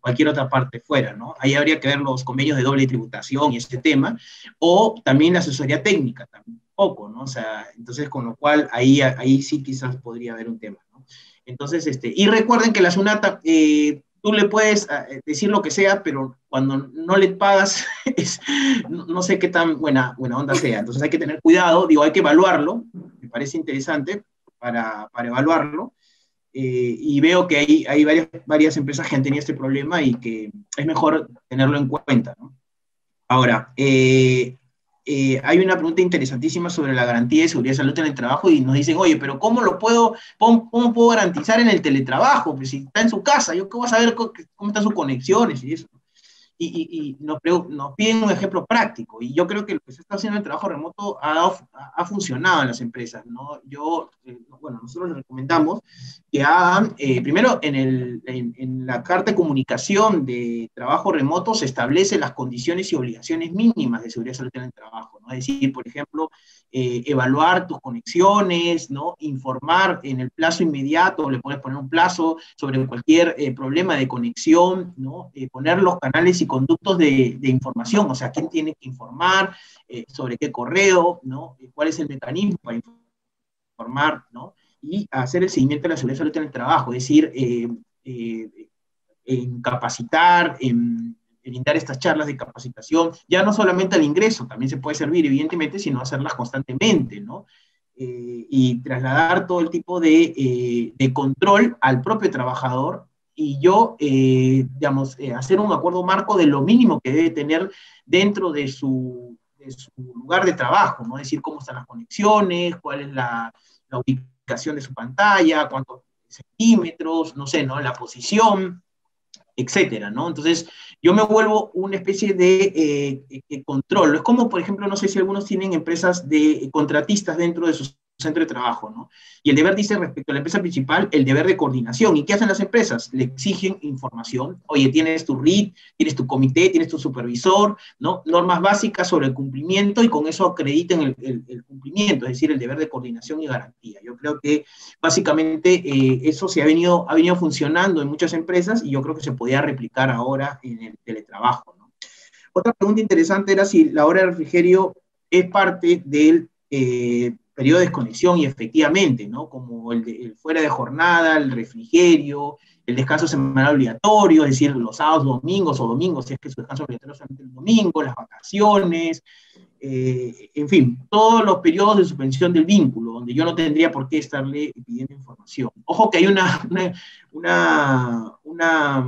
cualquier otra parte fuera, ¿no? Ahí habría que ver los convenios de doble tributación y este tema, o también la asesoría técnica, también poco, ¿no? O sea, entonces con lo cual ahí, ahí sí quizás podría haber un tema, ¿no? Entonces, este, y recuerden que la SUNATA, eh, tú le puedes eh, decir lo que sea, pero cuando no le pagas, es, no, sé qué tan buena, buena onda sea. Entonces hay que tener cuidado, digo, hay que evaluarlo, me parece interesante para, para evaluarlo, eh, y veo que hay, hay varias, varias empresas que han tenido este problema y que es mejor tenerlo en cuenta. Ahora, eh, eh, hay una pregunta interesantísima sobre la garantía de seguridad y salud en el trabajo y nos dicen, oye, pero ¿cómo lo puedo, cómo, puedo garantizar en el teletrabajo? Pues si está en su casa, ¿yo qué voy a saber cómo, cómo están sus conexiones y eso? Y, nos, nos, piden un ejemplo práctico. Y yo creo que lo que se está haciendo en el trabajo remoto ha, ha funcionado en las empresas. ¿no? Yo, eh, bueno, nosotros les recomendamos que hagan, eh, primero, en, el, en, la carta de comunicación de trabajo remoto se establecen las condiciones y obligaciones mínimas de seguridad social en el trabajo. Es decir, por ejemplo, eh, evaluar tus conexiones, ¿no? informar en el plazo inmediato, le puedes poner un plazo sobre cualquier eh, problema de conexión, ¿no? Eh, poner los canales y conductos de, de, información, o sea, quién tiene que informar, sobre qué correo, ¿no? cuál es el mecanismo para informar, ¿no? y hacer el seguimiento de la seguridad salud en el trabajo, es decir, en capacitar, en brindar estas charlas de capacitación, ya no solamente al ingreso, también se puede servir, evidentemente, sino hacerlas constantemente, ¿no? Eh, y trasladar todo el tipo de, eh, de, control al propio trabajador y yo, eh, digamos, hacer un acuerdo marco de lo mínimo que debe tener dentro de su, de su, lugar de trabajo, ¿no? Es decir, cómo están las conexiones, cuál es la, la ubicación de su pantalla, cuántos centímetros, no sé, ¿no? La posición, etcétera, ¿no? Entonces, yo me vuelvo una especie de eh, control. Es como, por ejemplo, no sé si algunos tienen empresas de contratistas dentro de sus centro de trabajo, ¿no? Y el deber dice respecto a la empresa principal, el deber de coordinación. ¿Y qué hacen las empresas? Le exigen información. Oye, tienes tu RIT, tienes tu comité, tienes tu supervisor, ¿no? Normas básicas sobre el cumplimiento y con eso acrediten el, cumplimiento, es decir, el deber de coordinación y garantía. Yo creo que básicamente eh, eso se ha venido, ha venido funcionando en muchas empresas y yo creo que se podía replicar ahora en el teletrabajo, ¿no? Otra pregunta interesante era si la hora de refrigerio es parte del... Eh, periodo de desconexión y efectivamente, ¿no? Como el, fuera de jornada, el refrigerio, el descanso semanal obligatorio, es decir, los sábados, domingos o domingos, si es que su descanso obligatorio es el domingo, las vacaciones, eh, en fin, todos los periodos de suspensión del vínculo, donde yo no tendría por qué estarle pidiendo información. Ojo que hay una, una, una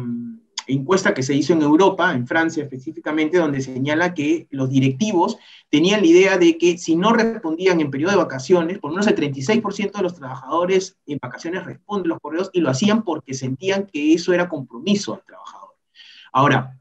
encuesta que se hizo en Europa, en Francia específicamente, donde señala que los directivos tenían la idea de que si no respondían en periodo de vacaciones, por lo menos el 36% de los trabajadores en vacaciones responden los correos y lo hacían porque sentían que eso era compromiso al trabajador. Ahora,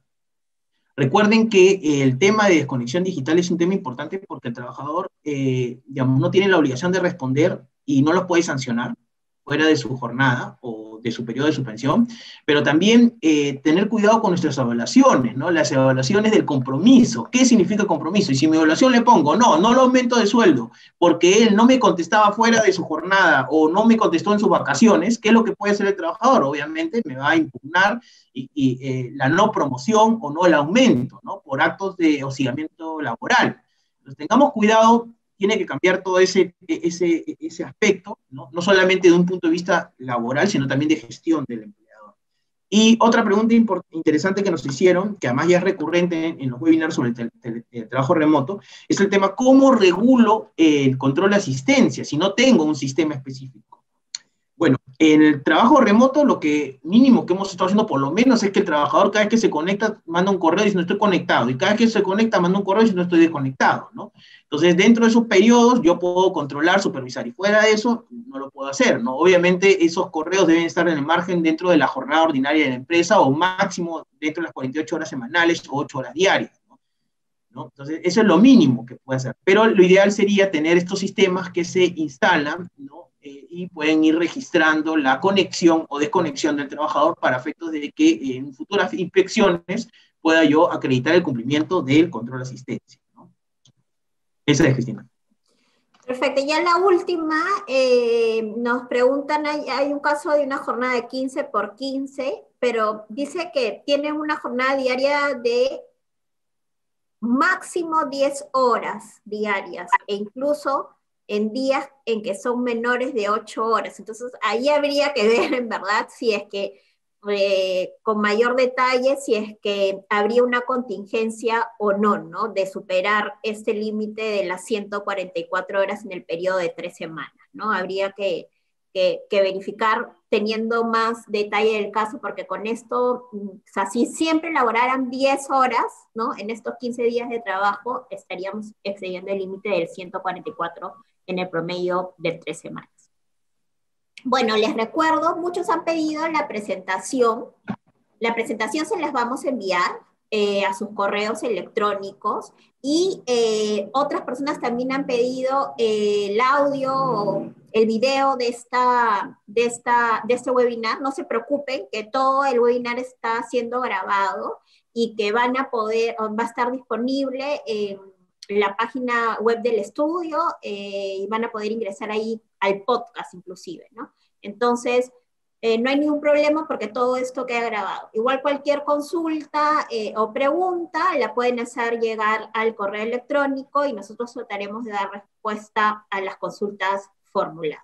recuerden que el tema de desconexión digital es un tema importante porque el trabajador, eh, digamos, no tiene la obligación de responder y no los puede sancionar fuera de su jornada o de su periodo de suspensión, pero también eh, tener cuidado con nuestras evaluaciones, ¿no? Las evaluaciones del compromiso. ¿Qué significa compromiso? Y si mi evaluación le pongo, no, no lo aumento de sueldo, porque él no me contestaba fuera de su jornada o no me contestó en sus vacaciones, ¿qué es lo que puede hacer el trabajador? Obviamente me va a impugnar y, eh, la no promoción o no el aumento, ¿no? Por actos de hostigamiento laboral. Entonces, tengamos cuidado tiene que cambiar todo ese, ese, ese aspecto, ¿no? no solamente de un punto de vista laboral, sino también de gestión del empleador. Y otra pregunta interesante que nos hicieron, que además ya es recurrente en, los webinars sobre el, trabajo remoto, es el tema cómo regulo el control de asistencia si no tengo un sistema específico. Bueno, en el trabajo remoto lo que mínimo que hemos estado haciendo por lo menos es que el trabajador cada vez que se conecta manda un correo diciendo estoy conectado y cada vez que se conecta manda un correo diciendo estoy desconectado, ¿no? Entonces, dentro de esos periodos yo puedo controlar, supervisar y fuera de eso no lo puedo hacer, ¿no? Obviamente esos correos deben estar en el margen dentro de la jornada ordinaria de la empresa o máximo dentro de las 48 horas semanales o 8 horas diarias, ¿no? Entonces, eso es lo mínimo que puede hacer. Pero lo ideal sería tener estos sistemas que se instalan, ¿no? Eh, y pueden ir registrando la conexión o desconexión del trabajador para efectos de que en futuras inspecciones pueda yo acreditar el cumplimiento del control de asistencia. Esa es Cristina. Perfecto. Ya la última, eh, nos preguntan, hay, un caso de una jornada de 15 por 15, pero dice que tiene una jornada diaria de máximo 10 horas diarias e incluso en días en que son menores de 8 horas. Entonces, ahí habría que ver en verdad si es que eh, con mayor detalle si es que habría una contingencia o no, ¿no? De superar este límite de las 144 horas en el periodo de tres semanas, ¿no? Habría que, que, verificar teniendo más detalle del caso, porque con esto, mm, o sea, si siempre laboraran 10 horas, ¿no? En estos 15 días de trabajo, estaríamos excediendo el límite del 144 en el promedio de tres semanas. Bueno, les recuerdo, muchos han pedido la presentación. La presentación se las vamos a enviar eh, a sus correos electrónicos y eh, otras personas también han pedido eh, el audio o el video de, esta, de, esta, de este webinar. No se preocupen que todo el webinar está siendo grabado y que van a poder, va a estar disponible en la página web del estudio y van a poder ingresar ahí al podcast inclusive, ¿no? Entonces, eh, no hay ningún problema porque todo esto queda grabado. Igual cualquier consulta eh, o pregunta la pueden hacer llegar al correo electrónico y nosotros trataremos de dar respuesta a las consultas formuladas.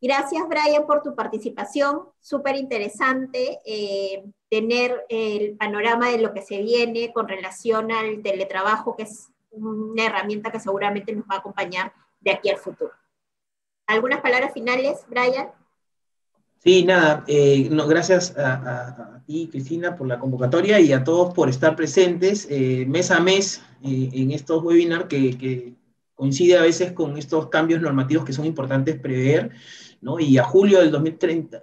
Gracias, Brian, por tu participación. Súper interesante eh, tener el panorama de lo que se viene con relación al teletrabajo, que es una herramienta que seguramente nos va a acompañar de aquí al futuro. ¿Algunas palabras finales, Brian? Sí, nada, eh, no, gracias a, ti, Cristina, por la convocatoria y a todos por estar presentes eh, mes a mes eh, en estos webinars que, que, coincide a veces con estos cambios normativos que son importantes prever, ¿no? Y a julio del 2030,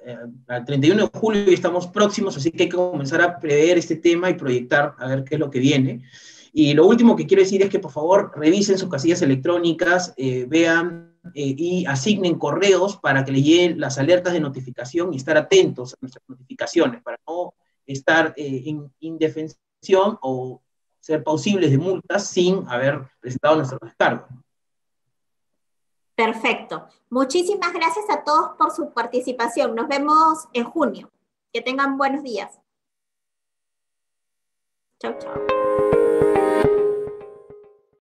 al 31 de julio estamos próximos, así que hay que comenzar a prever este tema y proyectar a ver qué es lo que viene. Y lo último que quiero decir es que por favor revisen sus casillas electrónicas, vean eh, y asignen correos para que le lleguen las alertas de notificación y estar atentos a nuestras notificaciones para no estar eh, en indefensión o ser pausibles de multas sin haber presentado nuestro descargo. Perfecto. Muchísimas gracias a todos por su participación. Nos vemos en junio. Que tengan buenos días. Chao, chao.